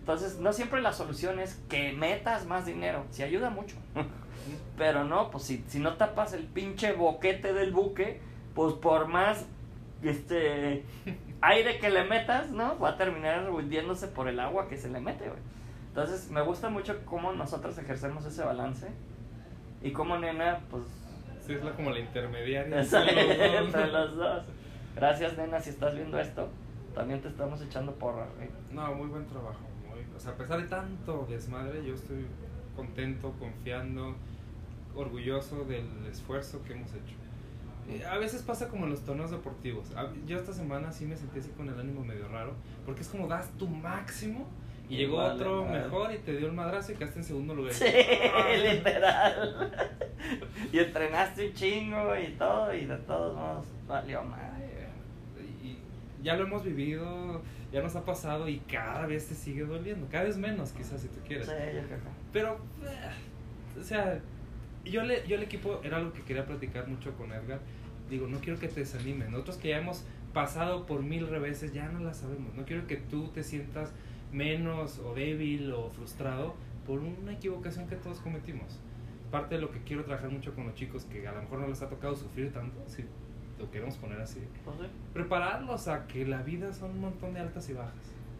Entonces, no siempre la solución es que metas más dinero. Sí ayuda mucho. <laughs> Pero no, pues si, si no tapas el pinche boquete del buque, pues por más este aire que le metas, ¿no? Va a terminar hundiéndose por el agua que se le mete, güey. Entonces, me gusta mucho cómo nosotros ejercemos ese balance. Y cómo nena, pues, Sí, es la, como la intermediaria. <laughs> Entre los dos. <laughs> entre los dos. Gracias, nena, si estás viendo esto. También te estamos echando porra, güey. No, muy buen trabajo. muy- o sea, a pesar de tanto desmadre, yo estoy contento, confiando, orgulloso del esfuerzo que hemos hecho. Eh, A veces pasa como en los torneos deportivos. Yo esta semana sí me sentí así con el ánimo medio raro, porque es como das tu máximo y llegó vale otro mejor y te dio el madrazo y quedaste en segundo lugar. Sí, literal. y entrenaste un chingo y todo, y de todos modos valió madre. Y ya lo hemos vivido, ya nos ha pasado y cada vez te sigue doliendo, cada vez menos quizás si tú quieres. Sí, yo creo que. Pero, eh, o sea, yo, le, yo el equipo era algo que quería platicar mucho con Edgar. Digo, no quiero que te desanimes. Nosotros que ya hemos pasado por mil reveses, ya no la sabemos. No quiero que tú te sientas menos o débil o frustrado por una equivocación que todos cometimos. Parte de lo que quiero trabajar mucho con los chicos que a lo mejor no les ha tocado sufrir tanto, si lo queremos poner así. Pues sí. Prepararlos a que la vida son un montón de altas y bajas.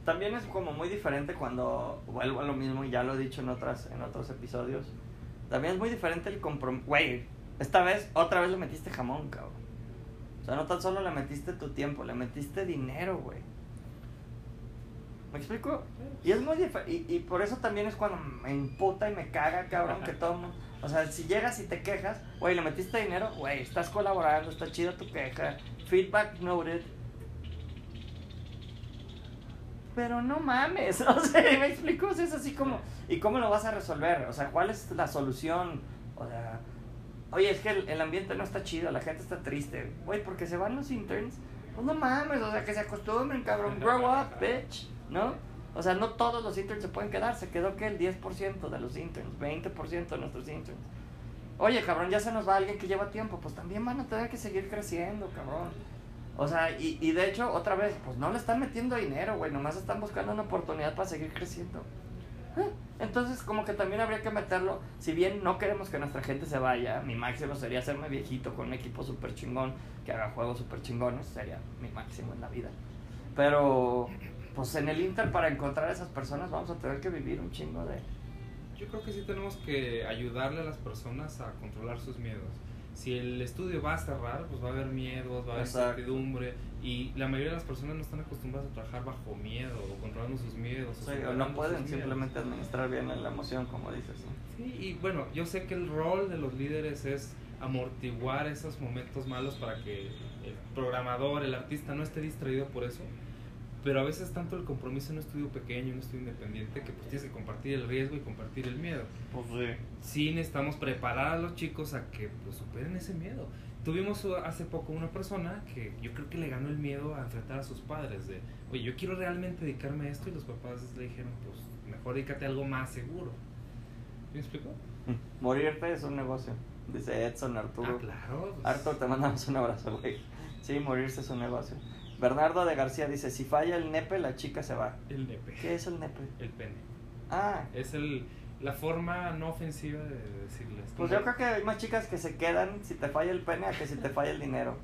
También es como muy diferente cuando vuelvo a lo mismo y ya lo he dicho en otras en otros episodios. También es muy diferente el compromiso. Güey, esta vez otra vez le metiste jamón, cabrón. O sea, no tan solo le metiste tu tiempo, le metiste dinero, güey. ¿Me explico? Y es muy diferente. Y, y por eso también es cuando me imputa y me caga, cabrón, que todo mundo... O sea, si llegas y te quejas, güey, le metiste dinero, güey, estás colaborando, está chida tu queja, feedback noted. Pero no mames, <laughs> o sea, ¿me explico? O sea, es así como... ¿Y cómo lo vas a resolver? O sea, ¿cuál es la solución? O sea, oye, es que el, el ambiente no está chido, la gente está triste. Güey, porque se van los interns. Pues no mames, o sea, que se acostumbren, cabrón. Grow up, bitch, ¿no? O sea, no todos los interns se pueden quedar. Se quedó que el 10% de los interns, 20% de nuestros interns. Oye, cabrón, ya se nos va alguien que lleva tiempo. Pues también van a tener que seguir creciendo, cabrón. O sea, y, y de hecho, otra vez, pues no le están metiendo dinero, güey. Nomás están buscando una oportunidad para seguir creciendo. Eh, Entonces, como que también habría que meterlo. Si bien no queremos que nuestra gente se vaya, mi máximo sería hacerme viejito con un equipo súper chingón que haga juegos súper chingones. Sería mi máximo en la vida. Pero, pues en el Inter, para encontrar a esas personas, vamos a tener que vivir un chingo de. Yo creo que sí tenemos que ayudarle a las personas a controlar sus miedos. Si el estudio va a cerrar, pues va a haber miedos, va a haber Exacto. incertidumbre y la mayoría de las personas no están acostumbradas a trabajar bajo miedo o controlando sus miedos. Sí, o no pueden miedos. simplemente administrar bien la emoción, como dices. ¿no? Sí, y bueno, yo sé que el rol de los líderes es amortiguar esos momentos malos para que el programador, el artista no esté distraído por eso. Pero a veces tanto el compromiso en un estudio pequeño, en un estudio independiente, que pues tienes que compartir el riesgo y compartir el miedo. Pues sí. sí necesitamos preparar a los chicos a que pues, superen ese miedo. Tuvimos hace poco una persona que yo creo que le ganó el miedo a enfrentar a sus padres de, oye, yo quiero realmente dedicarme a esto y los papás le dijeron, pues mejor dedícate a algo más seguro. ¿Me explico? <laughs> Morirte es un negocio, dice Edson Arturo. Ah, claro. pues, Arthur, te mandamos un abrazo, güey. Sí, morirse es un negocio. Bernardo de García dice, si falla el nepe, la chica se va. El nepe. ¿Qué es el nepe? El pene. Ah, Es el, la forma no ofensiva de decirles. pues yo creo que hay más chicas que se quedan si te falla el pene a que si te falla el dinero.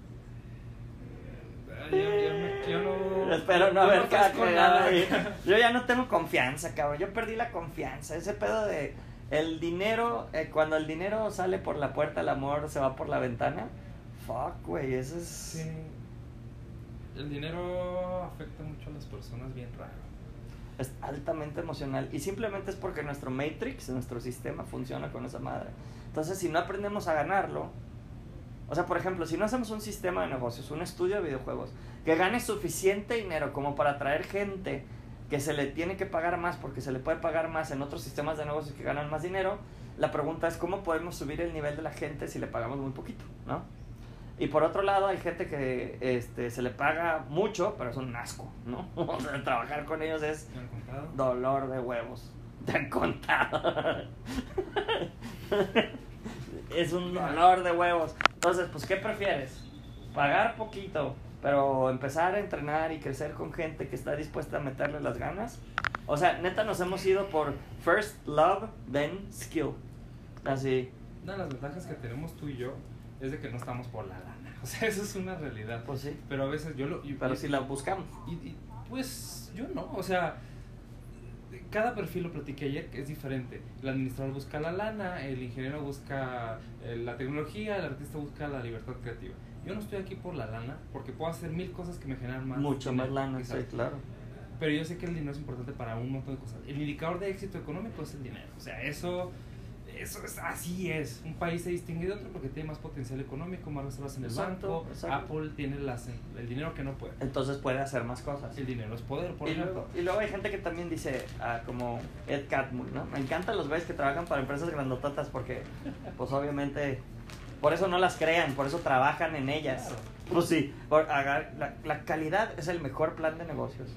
Yo, yo me- yo no... <laughs> Espero no haber ahí. <laughs> Yo ya no tengo confianza, cabrón. Yo perdí la confianza. Ese pedo de el dinero, eh, cuando el dinero sale por la puerta, el amor se va por la ventana. Fuck, güey, eso es... Sí. El dinero afecta mucho a las personas bien raro. es altamente emocional y simplemente es porque nuestro matrix, nuestro sistema funciona con esa madre. Entonces, si no aprendemos a ganarlo, o sea, por ejemplo, si no hacemos un sistema de negocios, un estudio de videojuegos, que gane suficiente dinero como para atraer gente que se le tiene que pagar más porque se le puede pagar más en otros sistemas de negocios que ganan más dinero, la pregunta es cómo podemos subir el nivel de la gente si le pagamos muy poquito, ¿no? Y por otro lado hay gente que este, se le paga mucho, pero es un asco, ¿no? <laughs> O sea, trabajar con ellos es dolor de huevos. <laughs> Te han contado. <laughs> es un dolor de huevos. Entonces, pues, ¿qué prefieres? Pagar poquito, pero empezar a entrenar y crecer con gente que está dispuesta a meterle las ganas. O sea, neta nos hemos ido por first love, then skill. Así, Una de las ventajas que tenemos tú y yo es de que no estamos por la. <laughs> O sea, eso es una realidad. pues sí. Pero a veces yo lo... y- Pero si la buscamos. Y, y, pues yo no, o sea, cada perfil lo platiqué ayer es diferente. El administrador busca la lana, el ingeniero busca eh, la tecnología, el artista busca la libertad creativa. Yo no estoy aquí por la lana porque puedo hacer mil cosas que me generan más. Mucho más lana, sí, claro. Pero yo sé que el dinero es importante para un montón de cosas. El indicador de éxito económico es el dinero. O sea, eso, eso es, así es. Un país se distingue de otro porque tiene más potencial económico, más reservas en el Exacto, banco. exacto. Apple tiene las, el dinero que no puede. Entonces puede hacer más cosas. El dinero es poder, por y, ejemplo. luego, y luego hay gente que también dice, ah, como Ed Catmull, ¿no? Me encantan los güeyes que trabajan para empresas grandototas porque, pues obviamente, por eso no las crean, por eso trabajan en ellas. Claro. Pues sí, por, la, la calidad es el mejor plan de negocios.